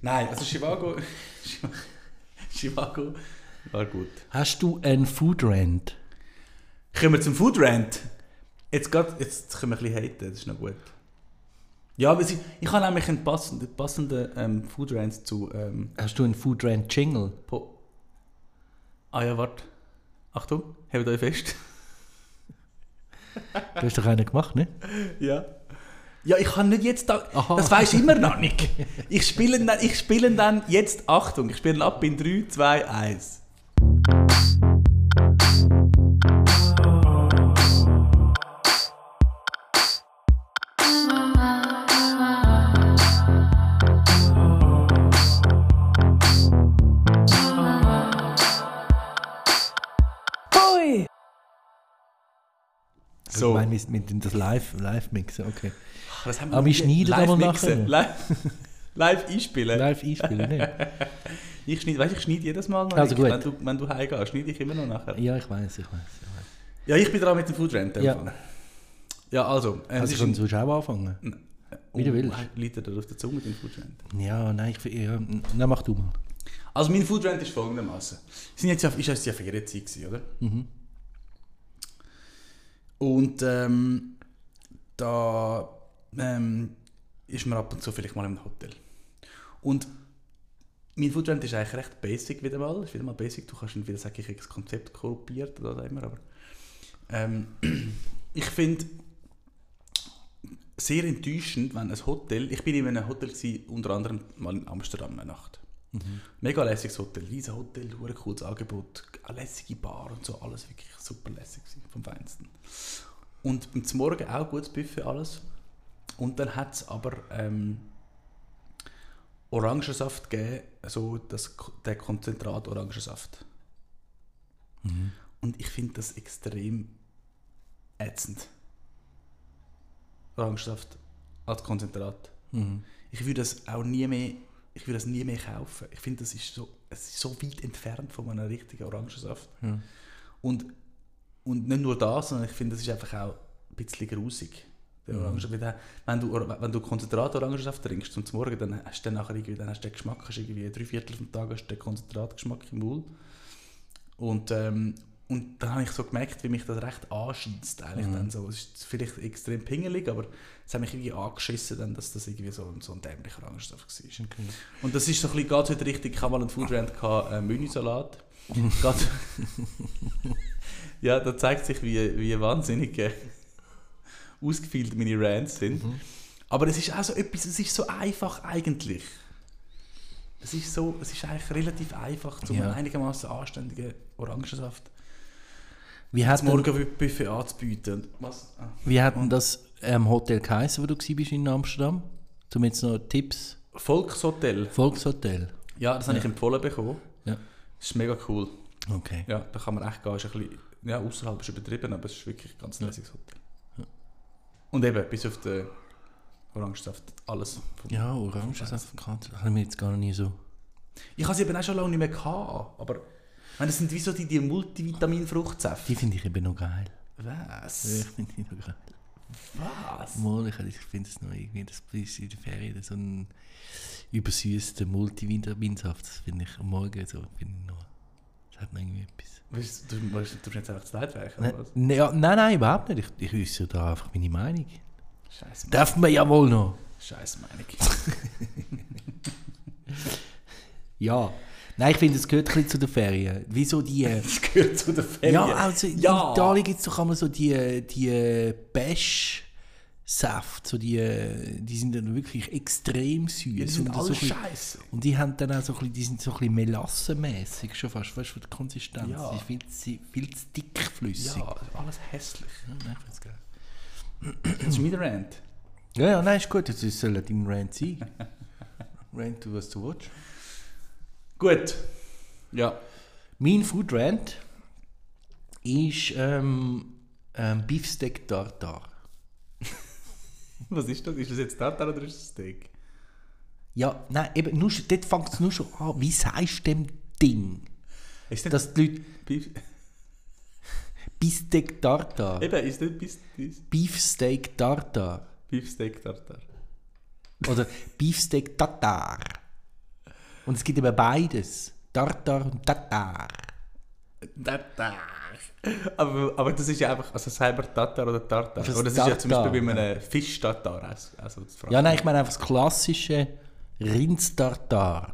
Nein, also Chivago, *laughs* Chivago war gut. Hast du einen Food Rant? Kommen wir zum Food Rant. Jetzt, grad, jetzt können wir ein bisschen haten, das ist noch gut. Ja, aber sie, ich habe nämlich einen passenden, passenden ähm, Food Rant zu... Ähm, Hast du einen Food Rant Jingle? po ah ja, warte. Achtung, hebt euch fest. Du hast doch einen gemacht, ne? *laughs* Ja. Ja, ich kann nicht jetzt da. Aha. Das weiß ich immer noch nicht. Ich spiele dann, ich spiele dann jetzt. Achtung, ich spiele ab in 3, 2, 1. So. Ich meine, wir, wir tun das live, live mixen, okay. Das haben Aber wir nie- schneiden live aber nachher. Live, live einspielen. Live einspielen, nicht? *laughs* Ich schneide, weißt, ich schneide jedes Mal noch. Also gut. Wenn du, wenn du heimgehst, schneide ich immer noch nachher. Ja, ich weiß, ich weiß. Ja, ich bin dran mit dem Food Rant. dem Ja. Fall. Ja, also. Äh, Also kannst du auch anfangen. wie du willst. Liegt dir auf der Zunge, den Food Rant? Ja, nein, ich, ja, nein, mach du mal. Also mein Food Rant ist folgendermaßen. Es sind jetzt ja, ist jetzt ja Ferienzeit gewesen, oder? Mhm. Und ähm, da ähm, ist man ab und zu vielleicht mal im Hotel. Und mein Food Rant ist eigentlich recht basic wieder mal. Ist wieder mal basic. Du kannst entweder sagen, ich habe das Konzept korrumpiert oder was immer. Aber ähm, *clears throat* ich finde sehr enttäuschend, wenn ein Hotel. Ich bin in einem Hotel gewesen, unter anderem mal in Amsterdam eine Nacht. Mega lässiges Hotel, riesen Hotel, hure cooles Angebot, eine lässige Bar und so, alles wirklich super lässig vom Feinsten. Und zum Morgen auch gutes Buffet, alles. Und dann hat es aber ähm, Orangensaft gegeben, so das, der Konzentrat Orangensaft. Und ich finde das extrem ätzend. Orangensaft als Konzentrat. Mhm. Ich würde das auch nie mehr, ich würde das nie mehr kaufen. Ich finde, das ist so, es ist so weit entfernt von einem richtigen Orangensaft. Ja. Und, und nicht nur das, sondern ich finde, das ist einfach auch ein bisschen grusig. Der Mhm. Orangensaft. Wenn du, wenn du Konzentrat Orangensaft trinkst zum Morgen, dann hast du dann nachher irgendwie, dann hast du den Geschmack, hast irgendwie drei Viertel vom Tag hast du den Konzentratgeschmack im Mund. Und, ähm, und dann habe ich so gemerkt, wie mich das recht anschießt eigentlich Mhm. dann so. Es ist vielleicht extrem pingelig, aber es hat mich irgendwie angeschissen, dann, dass das irgendwie so, so ein dämlicher Orangensaft war. Okay. Und das ist so ein bisschen, geht heute richtig, ich habe mal einen Food Rant gehabt, äh, Menüsalat. *laughs* Ja, da zeigt sich, wie, wie wahnsinnig äh, ausgefeilt meine Rants sind. Aber es ist auch so etwas, es ist so einfach eigentlich. Es ist, so, es ist eigentlich relativ einfach, zum Ja. einigermaßen anständigen Orangensaft Wie das Morgenbuffet anzubieten. Was? Ah. wie hat denn das ähm, Hotel geheißen, wo du warst in Amsterdam? Zum jetzt noch Tipps. Volkshotel. Volkshotel. Ja, das habe ich empfohlen bekommen. Ja. Das ist mega cool. Okay. Ja, da kann man echt gehen. Ist ein bisschen, ja, außerhalb ist übertrieben, aber es ist wirklich ein ganz lässiges Hotel. Und eben, bis auf den Orangensaft, alles. Ja, Orangensaft kannst Haben wir jetzt gar nicht so. Ich habe sie eben auch schon lange nicht mehr gehabt, aber ich meine, das sind wie so die, die Multivitamin-Fruchtsäfte. Die finde ich eben noch geil. Was? Ich finde die noch geil. Was? Mal, ich, finde es noch irgendwie, das ist in der Ferien so ein übersüßter Multivitaminsaft. Das finde ich am Morgen so, finde ich noch. Das hat noch irgendwie etwas. Weißt Du, du, du, du jetzt einfach das Leitwerk, Ne, oder was? ne, ja, nein, nein, überhaupt nicht. Ich, ich äußere da einfach meine Meinung. Scheiße, Darf man ja wohl noch. Scheiße Meinung. *laughs* *laughs* Ja. Nein, ich finde, es gehört ein bisschen zu den Ferien. Wieso die... äh, *laughs* Das gehört zu den Ferien. Ja, also in Ja. Italien gibt es doch einmal so die, die Bash... Saft, so die, die sind dann wirklich extrem süß. Die sind und, so scheiße. und die haben dann auch so ein bisschen, die sind so ein bisschen melassenmäßig schon fast, weißt du, von der Konsistenz. Ja. Die ist viel zu, viel zu dickflüssig. Ja, alles hässlich. Ja, nein, ich find's geil. Das ist mein Rant. Ja, ja, nein, ist gut. Das soll dein Rant sein. *laughs* Rant, du was du willst. Gut. Ja. Mein Food Rant ist ähm, ähm, Beefsteak Tartar. *laughs* Was ist das? Ist das jetzt Tartar oder ist das Steak? Ja, nein, eben, nur, dort fängt es nur schon an. Wie sagst du dem Ding? Ist denn Dass die Leute Beef Beefsteak Tartar. Eben, ist das Beef Beef- Beefsteak Tartar. Beefsteak Tartar? Oder Beefsteak Tatar. Und es gibt eben beides. Tartar und Tatar. Tartar. Aber, aber das ist ja einfach, also selber Tartar oder Tartar. Das Oder das ist ja zum Tartar, Beispiel bei einem Fisch-Tartar. Also, also das fragt Ja, nein, ich meine einfach das klassische Rindstartar.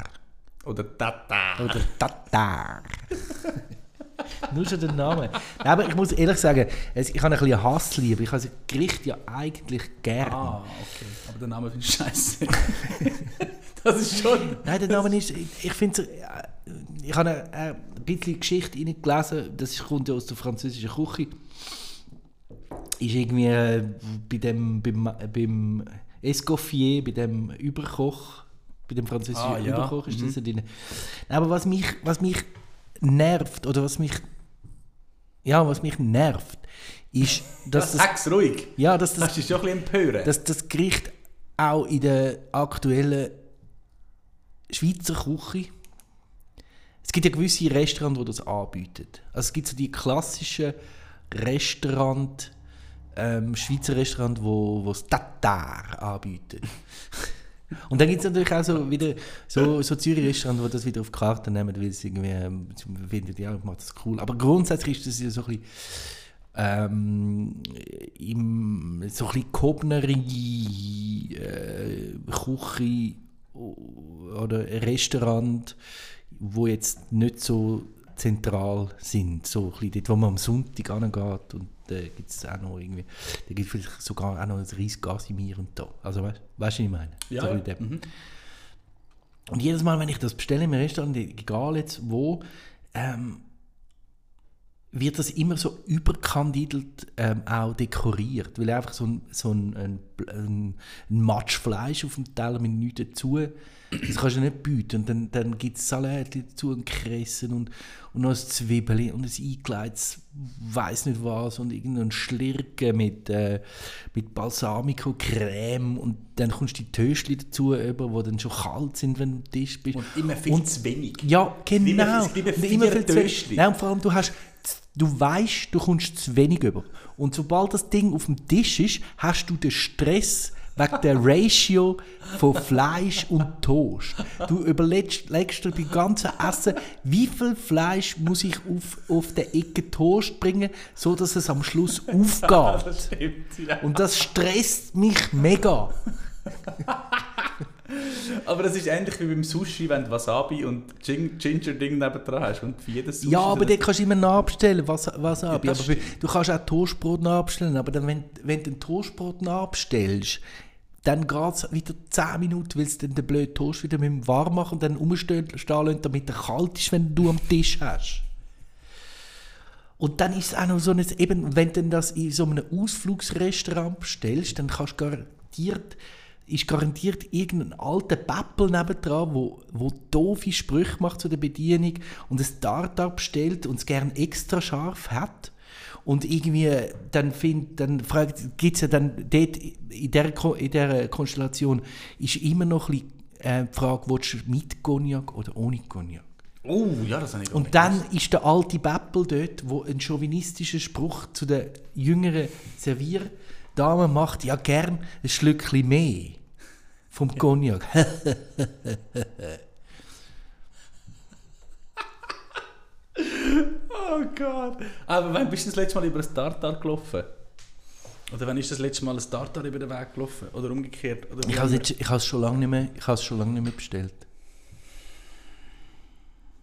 Oder Tartar. Oder Tatar. *laughs* Nur schon der Name. Nein, aber ich muss ehrlich sagen, es- ich habe ein bisschen Hassliebe. Ich habe das Gericht ja eigentlich gern. Ah, okay. Aber der Name finde ich scheiße. *laughs* *laughs* das ist schon... Nein, der Name ist, ich, finde, äh, ich habe äh, ein bisschen Geschichte gelesen, das kommt ja aus der französischen Küche. Ist irgendwie äh, bei dem, beim, beim Escoffier, bei dem Überkoch, bei dem französischen Ah, ja. Überkoch ist das ja drin. Aber was mich, was mich nervt, oder was mich, ja, was mich nervt, ist, dass *laughs* das, Sag's ruhig. ja, dass das Das ist schon ein bisschen empören. dass das Gericht auch in der aktuellen Schweizer Küche es gibt ja gewisse Restaurants, die das anbieten. Also es gibt so die klassischen Restaurant, ähm, Schweizer Restaurants, wo, wo das Tatar anbieten. *laughs* Und dann gibt es natürlich auch so wieder so, so Zürich-Restaurants, die das wieder auf die Karte nehmen, weil sie irgendwie ähm, finden, ja, macht das cool. Aber grundsätzlich ist das ja so ein bisschen ähm, im, so ein bisschen gehobnere äh, Küche oder Restaurant, wo jetzt nicht so zentral sind, so ein bisschen dort, wo man am Sonntag angeht und da gibt es auch noch irgendwie, da gibt es vielleicht sogar auch noch ein Reis Gasimir und da. Also weißt du, was ich meine? ja, So ja. Mhm. Und jedes Mal, wenn ich das bestelle im Restaurant, egal jetzt wo, ähm, wird das immer so überkandidelt ähm, auch dekoriert, weil einfach so ein, so ein, ein, ein, ein Matsch Fleisch auf dem Teller mit nichts dazu, das kannst du nicht bieten. Und dann, dann gibt es Salat dazu und Kressen und, und noch ein Zwiebeln und ein eingelegtes weiß nicht was und irgendein Schlirken mit, äh, mit Balsamico, Creme und dann kommst du die Töstchen dazu über, die dann schon kalt sind, wenn du am Tisch bist. Und immer viel Und- zu wenig. Ja, genau. Und vier immer viel. Töstchen. Nein, und vor allem, du hast, du weißt, du kommst zu wenig über. Und sobald das Ding auf dem Tisch ist, hast du den Stress wegen der Ratio von Fleisch und Toast. Du überlegst legst dir beim ganzen Essen, wie viel Fleisch muss ich auf, auf der Ecke Toast bringen, so dass es am Schluss *laughs* aufgeht. Das stimmt, ja. Und das stresst mich mega. Aber das ist ähnlich wie beim Sushi, wenn du Wasabi und Gin Ginger-Ding nebendran hast. Und für jedes Sushi... Ja, aber dann- dort kannst du immer nachbestellen, was, was ab. das aber du kannst auch Toastbrot nachbestellen, aber dann, wenn, wenn du ein Toastbrot nachbestellst, dann geht es wieder 10 Minuten, weil es dann den blöden Toast wieder mit dem warm machen und dann umstehen lassen, damit er kalt ist, wenn du am Tisch hast. Und dann ist es auch noch so ein, eben, wenn du das in so einem Ausflugsrestaurant bestellst, dann kannst du garantiert, ist garantiert irgendein alter Päppel nebendran, wo, wo doofe Sprüche macht zu der Bedienung und ein Tartar bestellt und es gern extra scharf hat. Und irgendwie dann, find, dann fragt, gibt es ja dann dort in dieser, in dieser Konstellation ist immer noch ein bisschen, äh, die Frage, willst du mit Cognac oder ohne Cognac? Oh, ja, das habe ich Und dann gewusst. ist der alte Beppel dort, wo einen chauvinistischen Spruch zu der jüngeren Servierdame macht, ja gern ein Schlückchen mehr vom Cognac. *laughs* Oh Gott. Aber wann bist du das letzte Mal über ein Tartar gelaufen? Oder wann ist das letzte Mal ein Tartar über den Weg gelaufen? Oder umgekehrt? Oder ich habe es schon lange nicht mehr, ich habe es schon lange nicht mehr bestellt.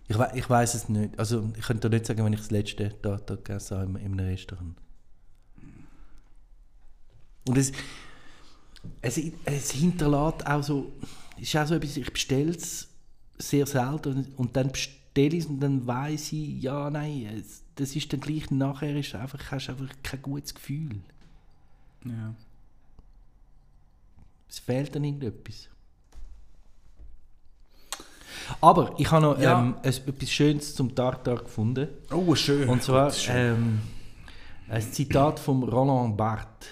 Ich, we ich weiß es nicht. Also ich könnte dir nicht sagen, wenn ich das letzte Tartar gegessen habe in, in einem Restaurant. Und es, es, es hinterlässt auch so, es ist auch so etwas, ich bestelle es sehr selten und, und dann bestelle es und dann weiß ich, ja, nein, das ist dann gleich, nachher ist einfach, hast du einfach kein gutes Gefühl. Ja. Es fehlt dann irgendetwas. Aber ich habe noch Ja. ähm, etwas Schönes zum Tartar gefunden. Oh, schön. Und zwar schön. ähm, ein Zitat von Roland Barthes.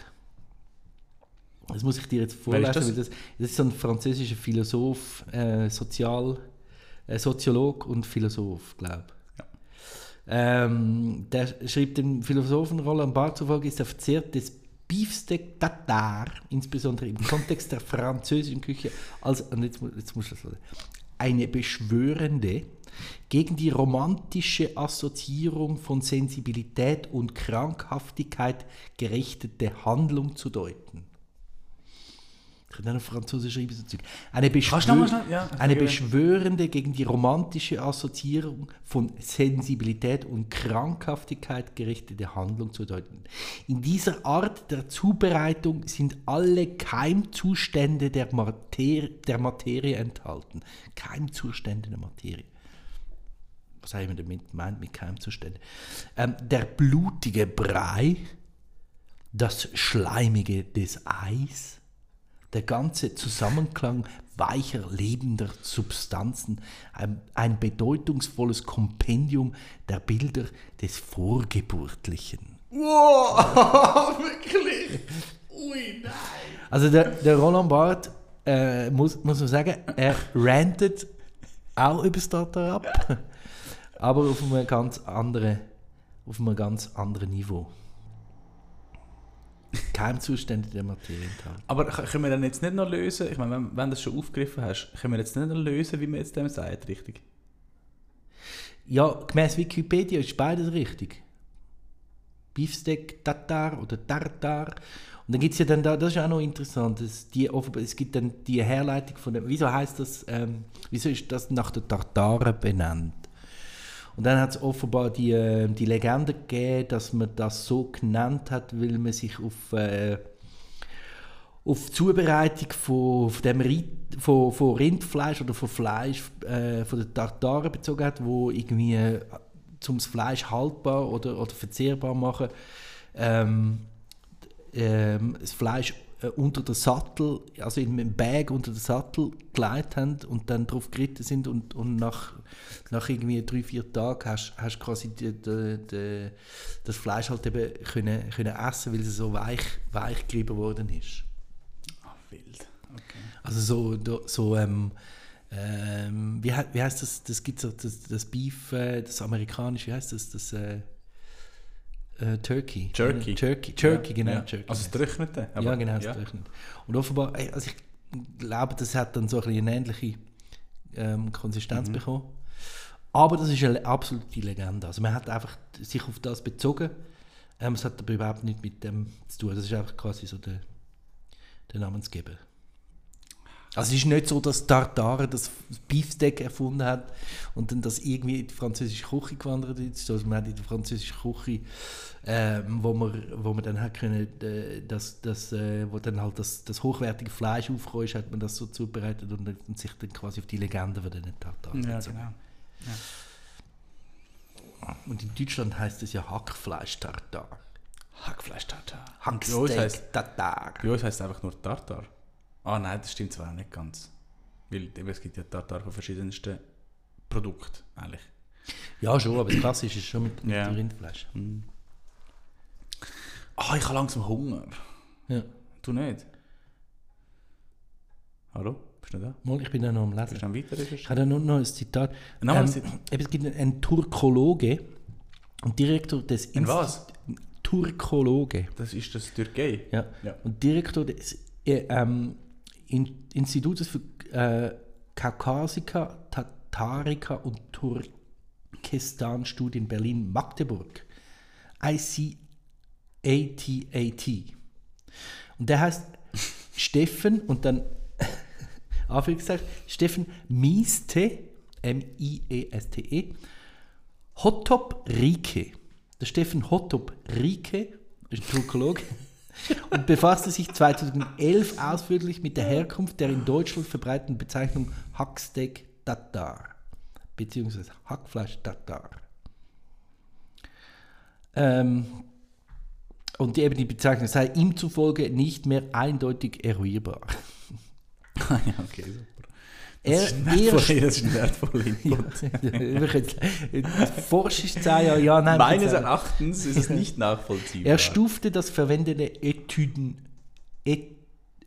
Das muss ich dir jetzt vorlesen, das? weil das, das ist so ein französischer Philosoph, äh, Sozial, äh, Soziolog und Philosoph, glaube ich. Ähm, der schreibt dem Philosophen Roland Barthes zufolge, ist der Verzehr des Beefsteak Tatar, insbesondere im Kontext der französischen Küche, als, und jetzt, jetzt muss ich das eine beschwörende, gegen die romantische Assoziierung von Sensibilität und Krankhaftigkeit gerichtete Handlung zu deuten. Kann auch noch Französisch schreiben, so Zeug. Eine, Beschwör ja, eine beschwörende gegen die romantische Assoziierung von Sensibilität und Krankhaftigkeit gerichtete Handlung zu deuten. In dieser Art der Zubereitung sind alle Keimzustände der, Mater der Materie enthalten. Keimzustände der Materie. Was habe ich damit meint mit Keimzuständen? Ähm, der blutige Brei, das Schleimige des Eis, der ganze Zusammenklang weicher, lebender Substanzen, ein, ein bedeutungsvolles Kompendium der Bilder des Vorgeburtlichen. Wow, *laughs* wirklich? Ui, nein. Also der, der Roland Barth, äh, muss, muss man sagen, er rantet auch über ab, *laughs* aber auf einem ganz anderen, auf einem ganz anderen Niveau. Keimzustände der Materie enthalten. Aber können wir dann jetzt nicht noch lösen? Ich meine, wenn, wenn du das schon aufgegriffen hast, können wir jetzt nicht noch lösen, wie man jetzt dem sagt, richtig? Ja, gemäß Wikipedia ist beides richtig. Beefsteak Tatar oder Tartar. Und dann gibt es ja dann da, das ist auch noch interessant, dass die, offenbar- es gibt dann die Herleitung von dem, wieso heißt das, ähm, wieso ist das nach der Tartare benannt? Und dann hat es offenbar die, äh, die Legende gegeben, dass man das so genannt hat, weil man sich auf, äh, auf die Zubereitung von, von, dem Ri von, von Rindfleisch oder von Fleisch äh, von den Tartaren bezogen hat, wo irgendwie äh, zum das Fleisch haltbar oder, oder verzehrbar machen, ähm, ähm, das Fleisch unter den Sattel, also in einem Bag unter den Sattel gelegt haben und dann drauf geritten sind und, und nach, nach irgendwie drei, vier Tagen hast du quasi die, die, die, das Fleisch halt eben können, können essen, weil es so weich, weich gerieben worden ist. Ah, wild. Okay. Also so, so ähm, ähm, wie, wie heißt das, das gibt so das, das Beef, äh, das amerikanische, wie heißt das, das äh, äh, Turkey. Jerky. Turkey, Turkey Ja, genau, ja. Jerky. Also das Trocknete. aber- ja, genau, das ja. Trocknen. Und offenbar, also ich glaube, das hat dann so ein bisschen eine ähnliche ähm, Konsistenz Mhm. bekommen. Aber das ist eine absolute Legende. Also man hat einfach sich auf das bezogen. Ähm, es hat aber überhaupt nichts mit dem zu tun. Das ist einfach quasi so der, der Namensgeber. Also es ist nicht so, dass Tartare das Beefsteak erfunden hat und dann das irgendwie in die französische Küche gewandert ist. Also man hat in der französischen Küche, ähm, wo, man, wo man dann hat können, äh, das, das, äh, wo dann halt das, das hochwertige Fleisch aufgekommen ist, hat man das so zubereitet und, dann- und sich dann quasi auf die Legende von den Tartaren Ja, bezogen. genau. Und in Deutschland heißt es ja Hackfleisch-Tartar. Hackfleisch-Tartar. Hacksteak Bei uns heisst- Tartar. Bei uns heisst es einfach nur Tartar. Ah nein, das stimmt zwar auch nicht ganz. Weil eben, es gibt ja Tartar von verschiedensten Produkten eigentlich. Ja, schon, aber das Klassische ist schon mit, mit dem Rindfleisch. Ah, ich habe langsam Hunger. Ja. Du nicht? Hallo? Bist du da? Mal, ich bin ja noch am Lesen. Bist du am weiter? Ich habe nur noch ein Zitat. Ein Ähm, eben, es gibt einen, einen Turkologe und Direktor des Ein Inst- was? Turkologe. Das ist das Türkei. Ja. Ja. Und Direktor des äh, ähm, In Institutes für äh, Kaukasika, Tatarika und Turkestan-Studien Berlin-Magdeburg. ICATAT. Und der heißt Steffen und dann *laughs* Anführungszeichen Steffen Mieste, M-I-E-S-T-E, Hotop Rike. Der Steffen Hotop Rike ist ein Turkologe und befasste sich 2011 ausführlich mit der Herkunft der in Deutschland verbreiteten Bezeichnung Hacksteak Tatar beziehungsweise Hackfleisch Tatar. Ähm, und die, eben die Bezeichnung sei ihm zufolge nicht mehr eindeutig eruierbar. *laughs* Ah, ja, okay, super. Er, Das ist ein das ist ein wertvoller *laughs* Input. Ist zehn Jahre, ja, nein. Meines. Erachtens ist es *laughs* nicht nachvollziehbar. Er stufte das verwendete Etüden, et,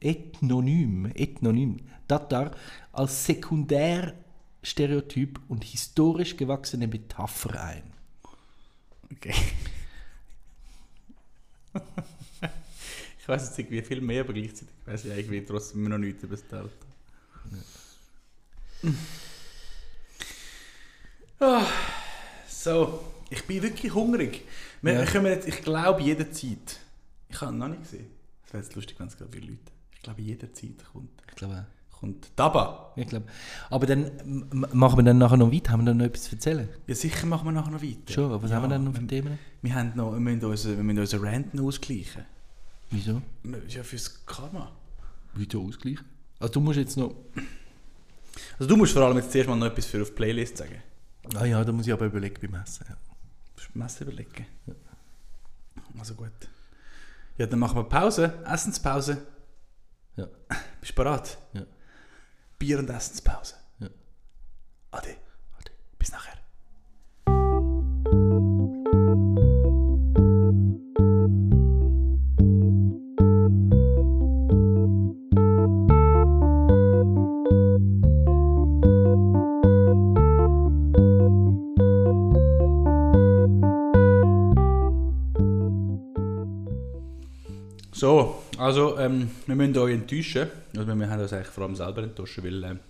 Ethnonym, Ethnonym Tatar als Sekundärstereotyp und historisch gewachsene Metapher ein. Okay. *laughs* ich weiß jetzt irgendwie viel mehr, aber gleichzeitig weiß ich irgendwie trotzdem noch nichts über das Delta. Ah, so, ich bin wirklich hungrig. Wir Ja. kommen jetzt, ich glaube, jederzeit. Ich habe ihn noch nicht gesehen. Es wäre jetzt lustig, wenn es gerade viele Leute. Ich glaube, jederzeit kommt, Ich glaube kommt Daba. ich glaube. Aber dann machen wir dann nachher noch weiter. Haben wir dann noch etwas zu erzählen? Ja, sicher machen wir nachher noch weiter. Schon, aber was ja, haben wir dann noch für Themen? wir, haben noch, wir müssen unseren, wir müssen unseren Rant noch ausgleichen. Wieso? Ja fürs Karma. Wieso Ausgleich? Also du musst jetzt noch... Also du musst vor allem jetzt zuerst mal noch etwas für auf die Playlist sagen. Ah ja, da muss ich aber überlegen beim Essen. Ja. Du musst Messe überlegen. Also gut. Ja, dann machen wir Pause, Essenspause. Ja. Bist du bereit? Ja. Bier- und Essenspause. Ja. Ade. Ade. Bis nachher. So, also ähm, wir müssen euch enttäuschen. Also wir haben uns eigentlich vor allem selber enttäuscht, weil ähm,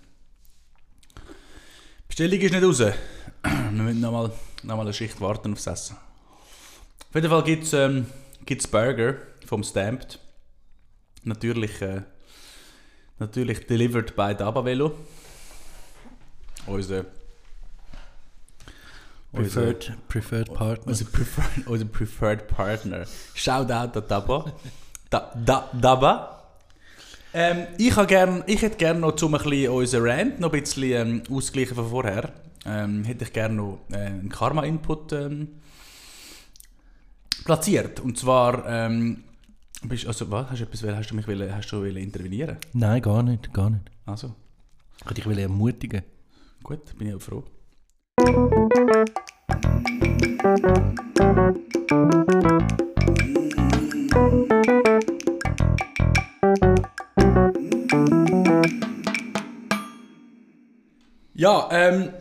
die Bestellung ist nicht raus. *clears throat* wir müssen nochmal noch mal eine Schicht warten aufs Essen. Auf jeden Fall gibt es ähm, gibt's Burger vom Stamped. Natürlich, äh, natürlich delivered by Dabavelo. Unser, Preferred, preferred Partner. unser, preferred, unser preferred Partner. Shoutout an Daba. Da, da, Daba. Ähm, ich, gern, ich hätte gerne noch ein bisschen unseren Rant noch ein bisschen ähm, ausgleichen von vorher. Ähm, hätte ich gerne noch äh, einen Karma-Input ähm, platziert. Und zwar, ähm, bist, also, was, hast, du etwas, hast du mich will, hast du will intervenieren? Nein, gar nicht, gar nicht. Also, Ich wollte dich will ermutigen. gut, bin ich auch froh. Ja, ähm,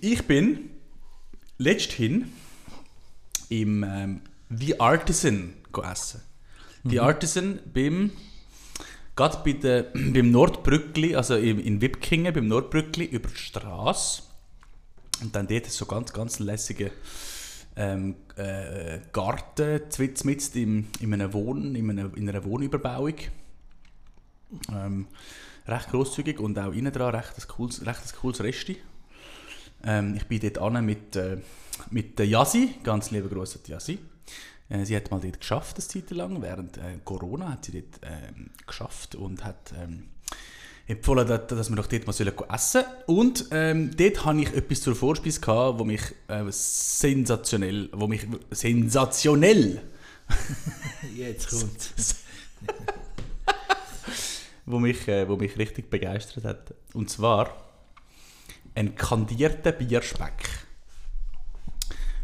ich bin letzthin im ähm, The Artisan go essen. The Artisan beim, gerade bei der, *clears throat* beim Nordbrückli, also in, in Wipkingen, beim Nordbrückli über die Straße. Und dann dort so ganz, ganz lässige ähm, äh, Garten, mit in, in, Wohn, in, einer, in einer Wohnüberbauung. Ähm, recht grosszügig und auch innen dran recht ein cooles, recht ein cooles Resti. Ähm, ich bin dort an mit, äh, mit der Yasi, ganz liebe Grüße an Yasi. Äh, sie hat mal dort geschafft, eine Zeit lang. Während äh, Corona hat sie dort ähm, geschafft und hat ähm, empfohlen, dass, dass wir doch dort mal sollen essen Und ähm, dort hatte ich etwas zur Vorspeise, gehabt, wo mich äh, sensationell, wo mich sensationell Jetzt kommt *laughs* wo mich, äh, wo mich richtig begeistert hat. Und zwar ein kandierter Bierspeck.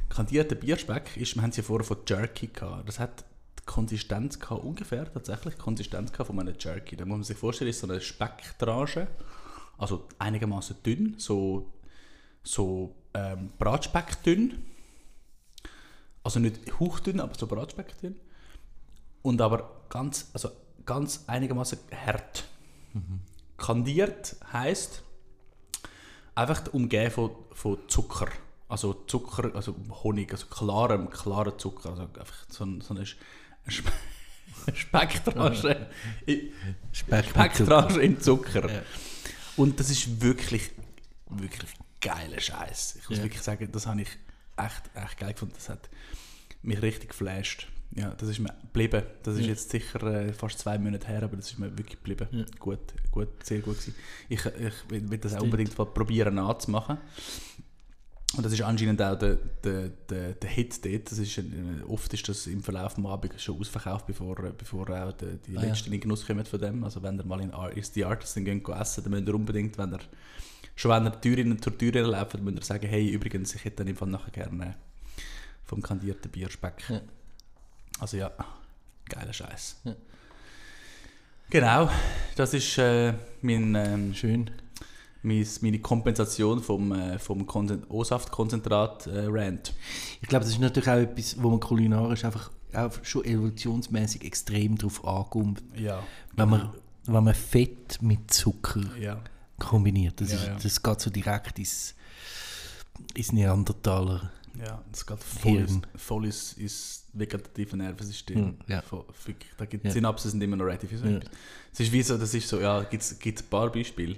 Kandierter Bierspeck ist, wir haben es ja vorher von Jerky gehabt. Das hat die Konsistenz gehabt, ungefähr tatsächlich die Konsistenz gehabt von einem Jerky. Da muss man sich vorstellen, ist so eine Specktranche, also einigermaßen dünn, so, so ähm, Bratspeck. Also nicht hauchdünn, aber so Bratspeck dünn. Und aber ganz, also ganz einigermaßen hart. Kandiert heißt einfach umgeben von, von Zucker. Also Zucker, also Honig, also klarem, klarem Zucker. Also einfach so, ein- so eine Sch- Spe Specktranche. Speck mit Specktranche in Zucker. Ja. Und das ist wirklich, wirklich geiler Scheiß. Ich muss Ja. wirklich sagen, das habe ich echt, echt geil gefunden. Das hat mich richtig geflasht. Ja, das ist mir geblieben. Das ist Ja. jetzt sicher äh, fast zwei Monate her, aber das ist mir wirklich geblieben. Ja. Gut, gut, sehr gut gewesen. Ich, ich will will das auch unbedingt probieren nachzumachen. Und das ist anscheinend auch der, der, der, der Hit dort. Das ist, äh, oft ist das im Verlauf des Abends schon ausverkauft, bevor, äh, bevor auch die, die Ah, ja. Letzten in den Genuss kommen von dem. Also wenn ihr mal in ist die Artist dann gehen essen, dann müsst ihr unbedingt, wenn ihr schon wenn ihr Türen zur Tür laufen, dann müsst ihr sagen, hey, übrigens, ich hätte dann im Fall nachher gerne vom kandierten Bierspeck. Ja. Also ja, geiler Scheiß. Ja. Genau, das ist äh, mein... Ähm, Schön. mein, meine Kompensation vom, äh, vom Konzen- O-Saft-Konzentrat äh, Rant. Ich glaube, das ist natürlich auch etwas, wo man kulinarisch einfach auch schon evolutionsmäßig extrem drauf ankommt, Ja. wenn man, wenn man Fett mit Zucker Ja. kombiniert. Das, Ja, ist, das geht so direkt ins, ins Neandertaler. Ja, das geht voll, voll ins, ins vegetative Nervensystem. Hm, ja. Da gibt, Ja. Synapsen sind immer noch für so Ja. etwas. Es ist wie so, das ist so, ja, gibt ein paar Beispiele.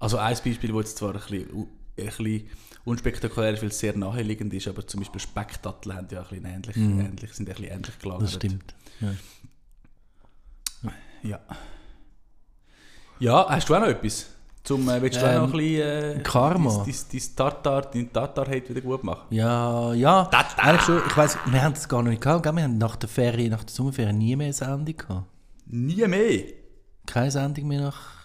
Also ein Beispiel, das jetzt zwar ein bisschen, ein bisschen unspektakulär ist, weil es sehr naheliegend ist, aber zum Beispiel Speckdatteln haben ja ein bisschen ähnlich, ähnlich, sind ein bisschen ähnlich gelagert. Mhm. Das stimmt. Ja. Ja. Ja, hast du auch noch etwas? Zum, äh, willst du Ähm, noch ein bisschen äh, Karma. dein, Tartar, dein Tartar-Hate wieder gut machen? Ja, ja. Eigentlich schon. Ich weiß, wir haben es gar noch nicht gehabt. gell? Wir haben nach der Ferien, nach der Sommerferien nie mehr eine Sendung gehabt. Nie mehr. Keine Sendung mehr nach.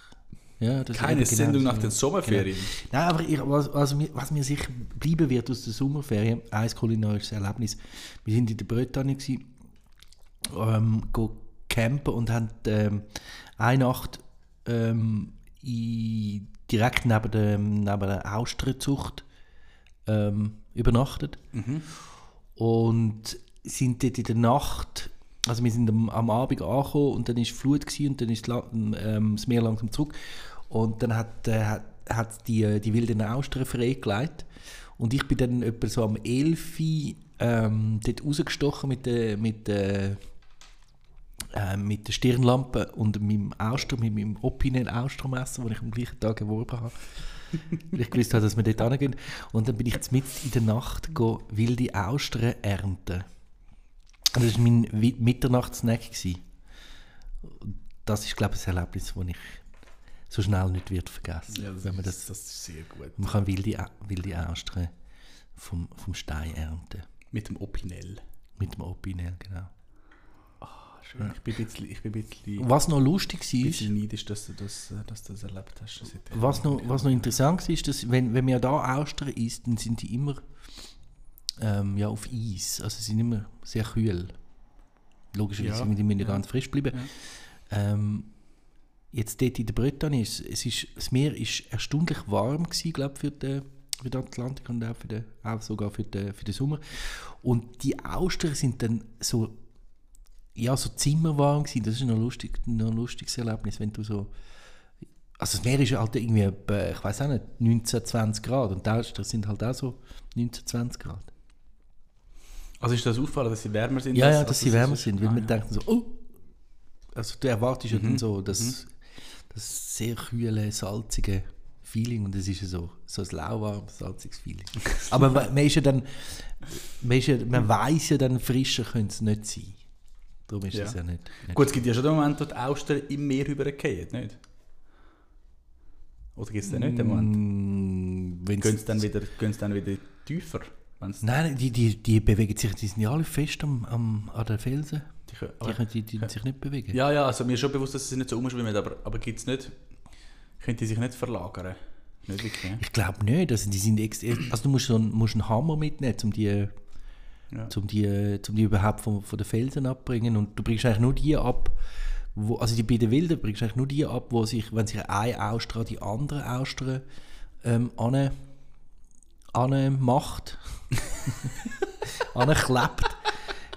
Ja, Keine genau Sendung so. nach den Sommerferien. Nein, aber ich, was, was, mir, was mir sicher bleiben wird aus der Sommerferien, ein kulinarisches Erlebnis. Wir sind in der Bretagne, gewesen, ähm, go campen und haben ähm, eine Nacht ähm, in, direkt neben der, neben der Austernzucht ähm, übernachtet. Und sind dort in der Nacht, also wir sind am, am Abend angekommen und dann war Flut gewesen, und dann ist ähm, das Meer langsam zurück. Und dann hat, äh, hat, hat die, die wilden Austern freigelegt. Und ich bin dann etwa so am 11 Uhr ähm, dort rausgestochen mit der, mit der, äh, mit der Stirnlampe und meinem Auster, mit meinem Opinel Austermesser, das ich am gleichen Tag erworben habe. weil ich gewusst habe, dass wir dort hingehen. Und dann bin ich mitten in der Nacht go wilde Austern ernten. Und das war mein Mitternachtssnack. Und Das ist, glaube ich, ein Erlebnis, das ich so schnell nicht wird vergessen Ja, das, wenn man ist, das, das ist sehr gut. man kann wilde, wilde Austern vom, vom Stein ernten. Mit dem Opinel. Mit dem Opinel, genau. Schön. Ich bin ein bisschen, ich bin ein bisschen, Was noch lustig war, bisschen neidisch, dass du das, äh, dass du das erlebt hast. Was noch, was noch interessant war, ist, dass wenn, wenn man da Austern isst, dann sind die immer ähm, ja, auf Eis. Also sie sind immer sehr kühl. Logischerweise, Ja, die müssen ja ja. ganz frisch bleiben. Ähm, jetzt dort in der Bretagne, ist, es ist, das Meer ist erstaunlich warm gewesen, glaube für den, für den Atlantik und auch, für den, auch sogar für den, für den Sommer. Und die Austern sind dann so, ja, so zimmerwarm gewesen. Das ist noch, lustig, noch ein lustiges Erlebnis, wenn du so also das Meer ist halt irgendwie, ich weiß auch nicht, 19, 20 Grad und Austern sind halt auch so 19, 20 Grad. Also ist das auffallen, dass sie wärmer sind? Ja, als- ja, dass sie wärmer sind, weil Ah, man ja. denkt so, oh, also du erwartest ja Mhm. dann so das, das sehr kühle, salzige Feeling und es ist ja so, so ein lauwarmes, salziges Feeling. *laughs* Aber man, man ist ja dann, man, ist ja, man weiß ja dann, frischer könnte es nicht sein. Darum ist Ja. es ja nicht. nicht Gut, es gibt ja schon den Moment, wo die Austern im Meer rübergehen, nicht? Oder gibt es den nicht, den Moment? Mm, Gehen sie dann wieder, dann wieder tiefer? Wenn's, Nein, die, die, die bewegen sich, die sind ja alle fest am, am, an den Felsen. die können, Die können die, die sich nicht bewegen. ja, ja, also mir ist schon bewusst, dass sie nicht so umschwimmen, aber, aber gibt es nicht, können die sich nicht verlagern? Nicht wirklich, ja? Ich glaube nicht. Also, die sind extra, also du musst, so einen, musst einen Hammer mitnehmen, um die, Ja. um die, um die überhaupt von, von den Felsen abbringen. Und du bringst eigentlich nur die ab, wo, also die bei den Wilden bringst eigentlich nur die ab, wo sich, wenn sich eine Auster an die andere Auster ähm, an, an macht, *laughs* anklebt.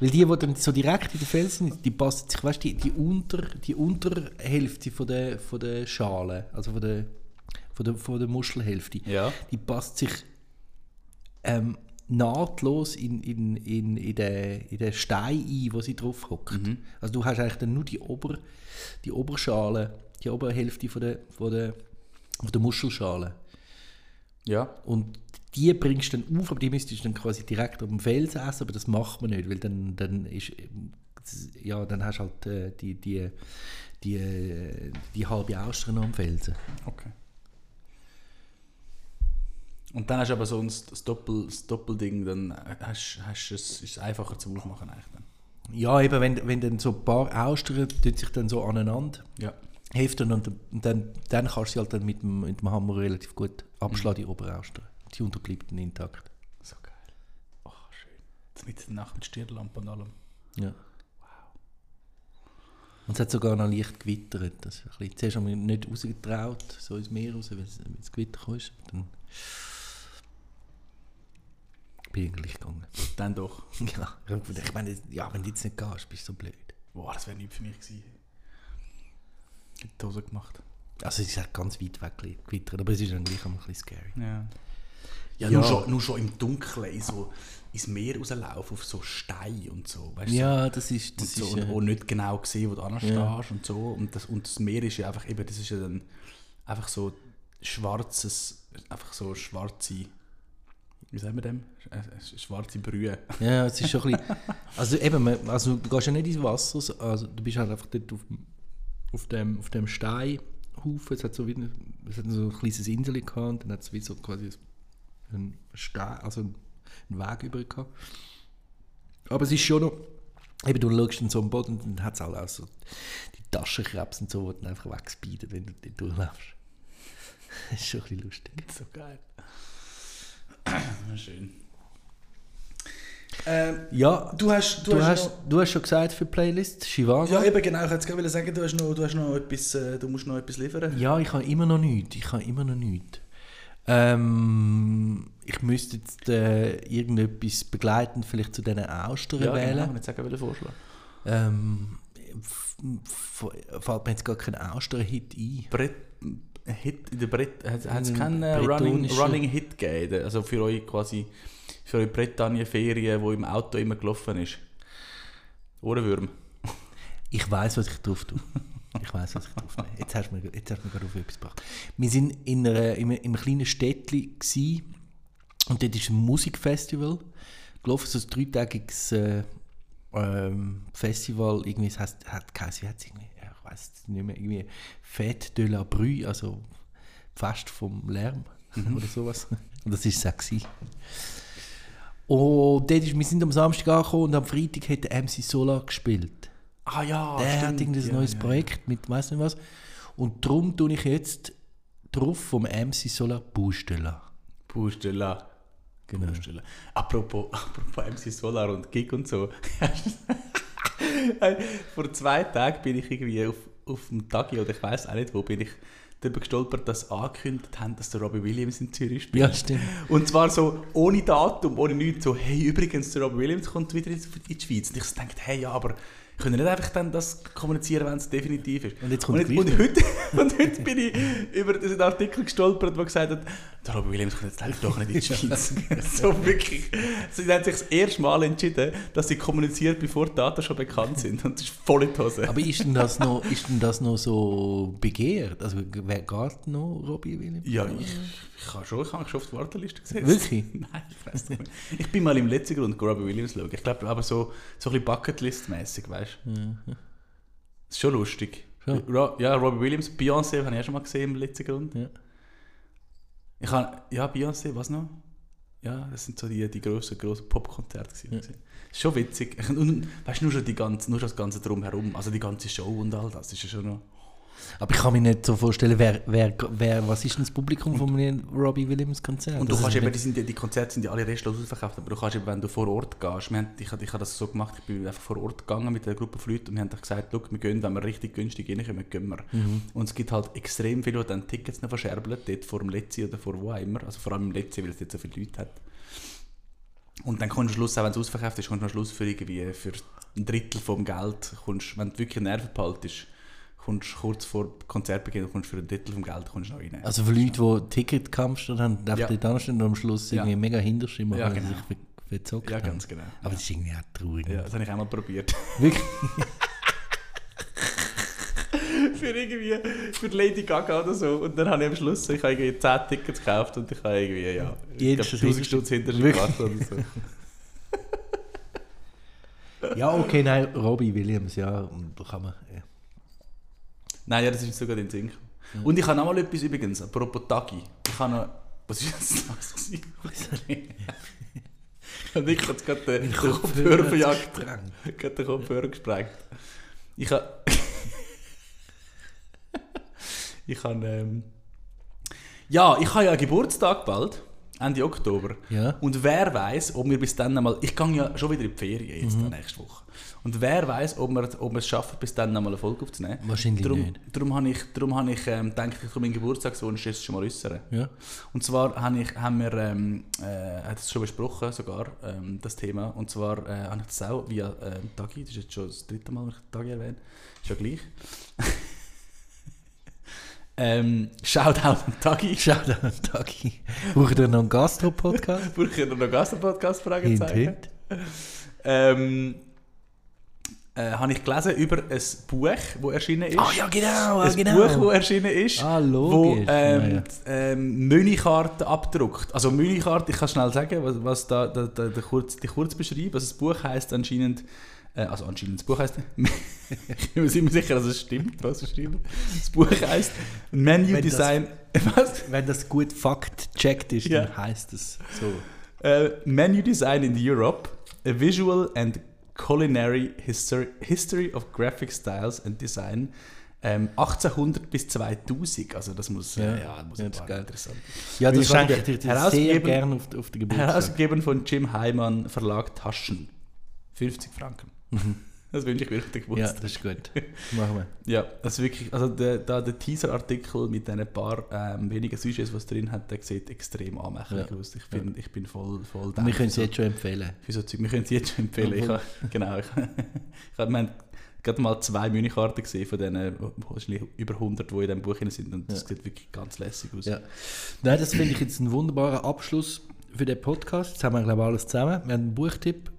Weil die, die dann so direkt in den Felsen sind, die passen sich, weißt du, die, die, unter, die Unterhälfte von der, von der Schale, also von der, von der, von der Muschelhälfte, Ja. die passt sich ähm, nahtlos in, in, in, in, den, in den Stein ein, wo sie drauf hockt. Also du hast eigentlich dann nur die, Ober, die Oberschale, die Oberhälfte von der, von der, von der Muschelschale. Ja. Und die bringst du dann auf, aber die müsstest du dann quasi direkt auf dem Felsen essen, aber das macht man nicht, weil dann, dann ist ja, dann hast du halt äh, die, die, die, äh, die halbe Austern am Felsen. Okay. Und dann hast du aber so ein, das, Doppel, das Doppelding, dann hast, hast es, ist es einfacher zum Aufmachen eigentlich dann. Ja, eben, wenn, wenn dann so ein paar Austern tun sich dann so aneinander Ja. heften und, und dann, dann kannst du sie halt dann mit dem, mit dem Hammer relativ gut abschlagen, die Oberaustern. Die unterbleibt dann intakt. So geil. Oh, schön. Jetzt mit der Nacht mit Stirnlampe und allem. Ja. Und es hat sogar noch leicht gewittert. Das ist ein bisschen, zuerst haben wir nicht rausgetraut, so ins Meer raus, weil es- Gewitter kam. ist. Dann bin ich gleich gegangen. Dann doch. *laughs* Ja, ich meine, ja, wenn du jetzt nicht gehst, bist du so blöd. Boah, das wäre nicht für mich gewesen. Ich hätte die Hose gemacht. Also es ist halt ganz weit weg gewittert, aber es ist dann gleich auch ein bisschen scary. Ja. Ja, Ja. Nur, schon, nur schon im Dunkeln in so ins Meer rauslaufen, auf so Steine und so. Weißt du? Ja, das ist... Und, Das so, ist und äh, nicht genau sehen, wo du anstehst Ja. und so. Und das, und das Meer ist ja einfach eben, das ist ja dann einfach so schwarzes, einfach so schwarze, wie sagen wir dem? Äh, Schwarze Brühe. Ja, es ist schon ein bisschen. *laughs* Also eben, also du gehst ja nicht ins Wasser, so- also du bist halt einfach dort auf, dem- auf dem, auf dem Steinhaufen. Es hat so wie ein, es hat so ein kleines Insel gehabt und dann hat es wie so quasi einen Stein, also einen Weg über gehabt. Aber es ist schon noch, eben du schaust dann so am Boden und dann hat es halt auch so die Taschenkrebs und so, die dann einfach wegspeeden, wenn du dort durchläufst. Das *laughs* ist schon ein bisschen lustig. So geil. Schön. Ähm, Ja, du hast, du du, hast, hast, noch, du hast schon gesagt für die Playlist, Chivago. ja eben genau, ich hätte gerade sagen, du hast noch, du hast noch etwas, äh, du musst noch etwas liefern. Ja, ich habe immer noch nichts. Ich habe immer noch nichts. Ähm, ich müsste jetzt äh, irgendetwas begleitend vielleicht zu diesen Austern Ja, wählen. genau, nicht sagen, welchen Vorschlag. Ähm, fällt mir jetzt gar kein Austern-Hit ein. Brett, Hit, in der Brett, hat es Ein keinen Running, Running Hit gegeben? Also für euch quasi, für eure Bretagne-Ferien, wo im Auto immer gelaufen ist. Ohrenwürm. Ich weiß, was ich drauf tue. *laughs* Ich weiß, was ich drauf nehme. Jetzt hast du mir, jetzt hast du mir gerade auf etwas gebracht. Wir sind in, einer, in, einem, in einem kleinen Städtchen gewesen, und dort ist ein Musikfestival gelaufen, so ein dreitägiges äh, ähm, Festival. Irgendwie, es heißt, hat wie hat es irgendwie, ich weiß es nicht mehr, irgendwie Fête de la Bruy, also Fest vom Lärm oder sowas. Und das war auch. gewesen. Und dort ist, wir sind am Samstag angekommen und am Freitag hat der MC Solar gespielt. Ah ja, Der hat stimmt. irgendwie ein Ja, neues ja, Projekt mit weiss nicht was. Und darum tue ich jetzt drauf vom MC Solar Baustelle. Ja. Pustela. Genau. Pustela. Apropos, *laughs* apropos MC Solar und Gig und so. *laughs* Vor zwei Tagen bin ich irgendwie auf, auf dem Tagi oder ich weiß auch nicht wo, bin ich darüber gestolpert, dass sie angekündigt haben, dass der Robbie Williams in Zürich spielt. Ja, stimmt. Und zwar so ohne Datum, ohne nichts, so, hey, übrigens, der Robbie Williams kommt wieder in in die Schweiz. Und ich so dachte, hey, ja, aber können nicht einfach dann das kommunizieren, wenn es definitiv ist. Und jetzt kommt und, und, heute, *laughs* und heute bin ich über diesen Artikel gestolpert, der gesagt hat, der Robbie Williams kommt jetzt einfach doch nicht in die Schweiz. *laughs* so wirklich. Sie haben sich das erste Mal entschieden, dass sie kommuniziert, bevor die Daten schon bekannt sind. Und das ist voll in die Hose. Aber ist denn, das noch, ist denn das noch so begehrt? Also wer geht noch Robbie Williams? Ja, ich, ich habe schon, ich habe schon auf die Warteliste gesetzt. Wirklich? *laughs* Nein, ich weiß nicht mehr. Ich bin mal im letzten Grund Robbie Williams schauen. Ich glaube, aber so, so ein bisschen Bucketlist-mäßig, weißt du? Das ist schon lustig. Ro ja, Robbie Williams, Beyoncé habe ich auch schon mal gesehen im letzten Grund. Ja. Ich habe, ja, Beyoncé, was noch? Ja, das sind so die, die grossen, grossen Popkonzerte. gewesen, ist schon witzig. Und, weißt du, nur schon, die ganze, nur schon das ganze Drumherum, also die ganze Show und all das, ist ja schon noch... Aber ich kann mir nicht so vorstellen, wer, wer, wer, was ist denn das Publikum von einem Robbie Williams Konzert? Und du Das kannst eben, die, sind, die Konzerte sind ja alle restlos ausverkauft, aber du kannst eben, wenn du vor Ort gehst, wir haben, ich, ich habe das so gemacht, ich bin einfach vor Ort gegangen mit einer Gruppe von Leuten und wir haben gesagt, «Schau, wir gehen, wenn wir richtig günstig reinkommen, gehen wir. Mhm. Und es gibt halt extrem viele, die dann Tickets noch verscherbeln, dort vor dem Letzi oder vor wo auch immer, also vor allem im Letzi, weil es jetzt so viele Leute hat. Und dann kommst du am Schluss, auch wenn es ausverkauft ist, kommst du am Schluss für irgendwie für ein Drittel vom Geld, kommst, wenn du wirklich Nerven behaltest, kommst kurz vor Konzertbeginn, kommst für ein Drittel vom Geld kommst noch rein. Also für Leute, die Ticketkampf haben, darf Ja. ja. dort anstehen und am Schluss Ja. irgendwie mega hinterstehen, Ja, genau. sich ver- verzockt ja, ganz genau. Aber das ist irgendwie auch traurig. Ja, das habe ich auch mal probiert. *laughs* Wirklich? *laughs* für irgendwie, für Lady Gaga oder so. Und dann habe ich am Schluss, ich habe irgendwie 10 Tickets gekauft und ich habe irgendwie, ja, ich Jedes glaube 1000 Stutz hinter sich Wirklich? gebracht oder so. *laughs* Ja, okay, nein, Robbie Williams, ja, da kann man. Ja. Nein, ja, das ist sogar den Sinn. gekommen. Und ich habe noch mal etwas übrigens, apropos Tagi. Ich habe noch, Was ist das? *laughs* gewesen? Und ich habe gerade den, den Kopfhörer verjagt. Gerade den Kopfhörer gesprengt. Ich habe. *laughs* ich habe. Ähm, ja, ich habe ja einen Geburtstag bald. Ende Oktober. Ja. Und wer weiß, ob wir bis dann einmal. Ich gehe ja schon wieder in die Ferien jetzt Mhm. nächste Woche. Und wer weiß, ob wir, ob wir es schaffen, bis dann einmal eine Folge aufzunehmen. Wahrscheinlich darum, nicht. Darum habe ich, darum habe ich ähm, gedacht, ich meinen Geburtstagswunsch jetzt schon mal äußern. Ja. Und zwar habe ich, haben wir, ähm, äh, hat es schon besprochen sogar, ähm, das Thema. Und zwar äh, habe ich das auch via ähm, Tagi, das ist jetzt schon das dritte Mal, dass ich Tagi erwähne, ist ja gleich. *laughs* ähm, Shoutout an Tagi. Schau da, Tagi. Braucht ihr noch einen Gastro-Podcast? *laughs* Brauche ich noch einen Gastro-Podcast? Hint, Fragezeichen. hint. Ähm, äh, habe ich gelesen über ein Buch, das erschienen ist. Ah ja, genau, ein genau. Buch, das erschienen ist, Ah, wo ähm, ähm, Menükarten abdruckt. Also Menükarte, ich kann schnell sagen, was, was da, da, da, der kurz, die Kurzbeschreibung, also das Buch heißt anscheinend, äh, also anscheinend, das Buch heißt, *laughs* ich bin mir sicher, dass es stimmt, was es stimmt. Das Buch heißt Menu Wenn das- Design, *laughs* was? Wenn das gut fakt-checkt ist, Ja. dann heisst es so. Äh, Menu Design in Europe, a visual and culinary history, history of graphic styles and design. Ähm, 1800 bis 2000, also das muss, Ja. äh, ja, das muss Ja, ja, das ist geil. interessant. Ja, das schenke ich dir sehr gerne auf, auf den Geburtstag. Herausgegeben von Jim Heimann, Verlag Taschen. 50 Franken. Das wünsche ich den Mhm. Ja, das ist gut. Machen wir. Ja, das ist wirklich, also der, da der Teaser-Artikel mit diesen paar ähm, wenigen Sujets, was drin hat, der sieht extrem anmächtig Ja. aus. Ich bin, ich bin voll, voll wir können es jetzt schon empfehlen. für so Zeug. Wir können es jetzt schon empfehlen. Ich habe, genau, ich, *laughs* ich habe, wir haben gerade mal zwei Menükarten gesehen von denen wahrscheinlich über 100, die in diesem Buch drin sind und das Ja. sieht wirklich ganz lässig aus. Ja. Nein, das finde ich jetzt einen wunderbaren Abschluss für den Podcast. Jetzt haben wir, glaube ich, alles zusammen. Wir haben einen Buchtipp,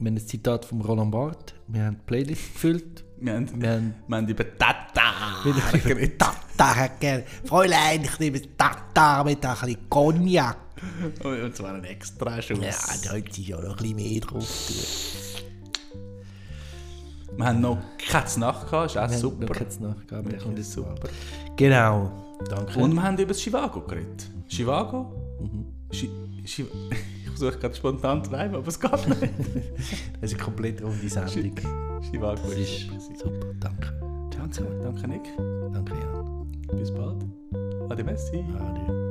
wir haben ein Zitat von Roland Barth, wir haben die Playlist gefüllt, Wir, haben, wir haben wir haben über Tata geredet. Tata gerne. Fräulein, ich nehme Tata mit ein bisschen Cognac. Und zwar ein extra Schuss. Ja, da ist ja noch ein bisschen mehr drauf. Wir haben noch keine Nacht gehabt, ist auch Wir haben super. noch keine Nachgabe, der kommt jetzt super. Genau. Danke. Und wir haben über das Chivago geredet. Chivago? Mhm. Chi ich versuche gerade spontan zu reimen, aber es geht nicht. *laughs* das ist eine komplett runde Sendung. Schiwag, ist super, danke. Ciao zusammen. Danke Nick. Danke Jan. Bis bald. Ade Messi. Ade.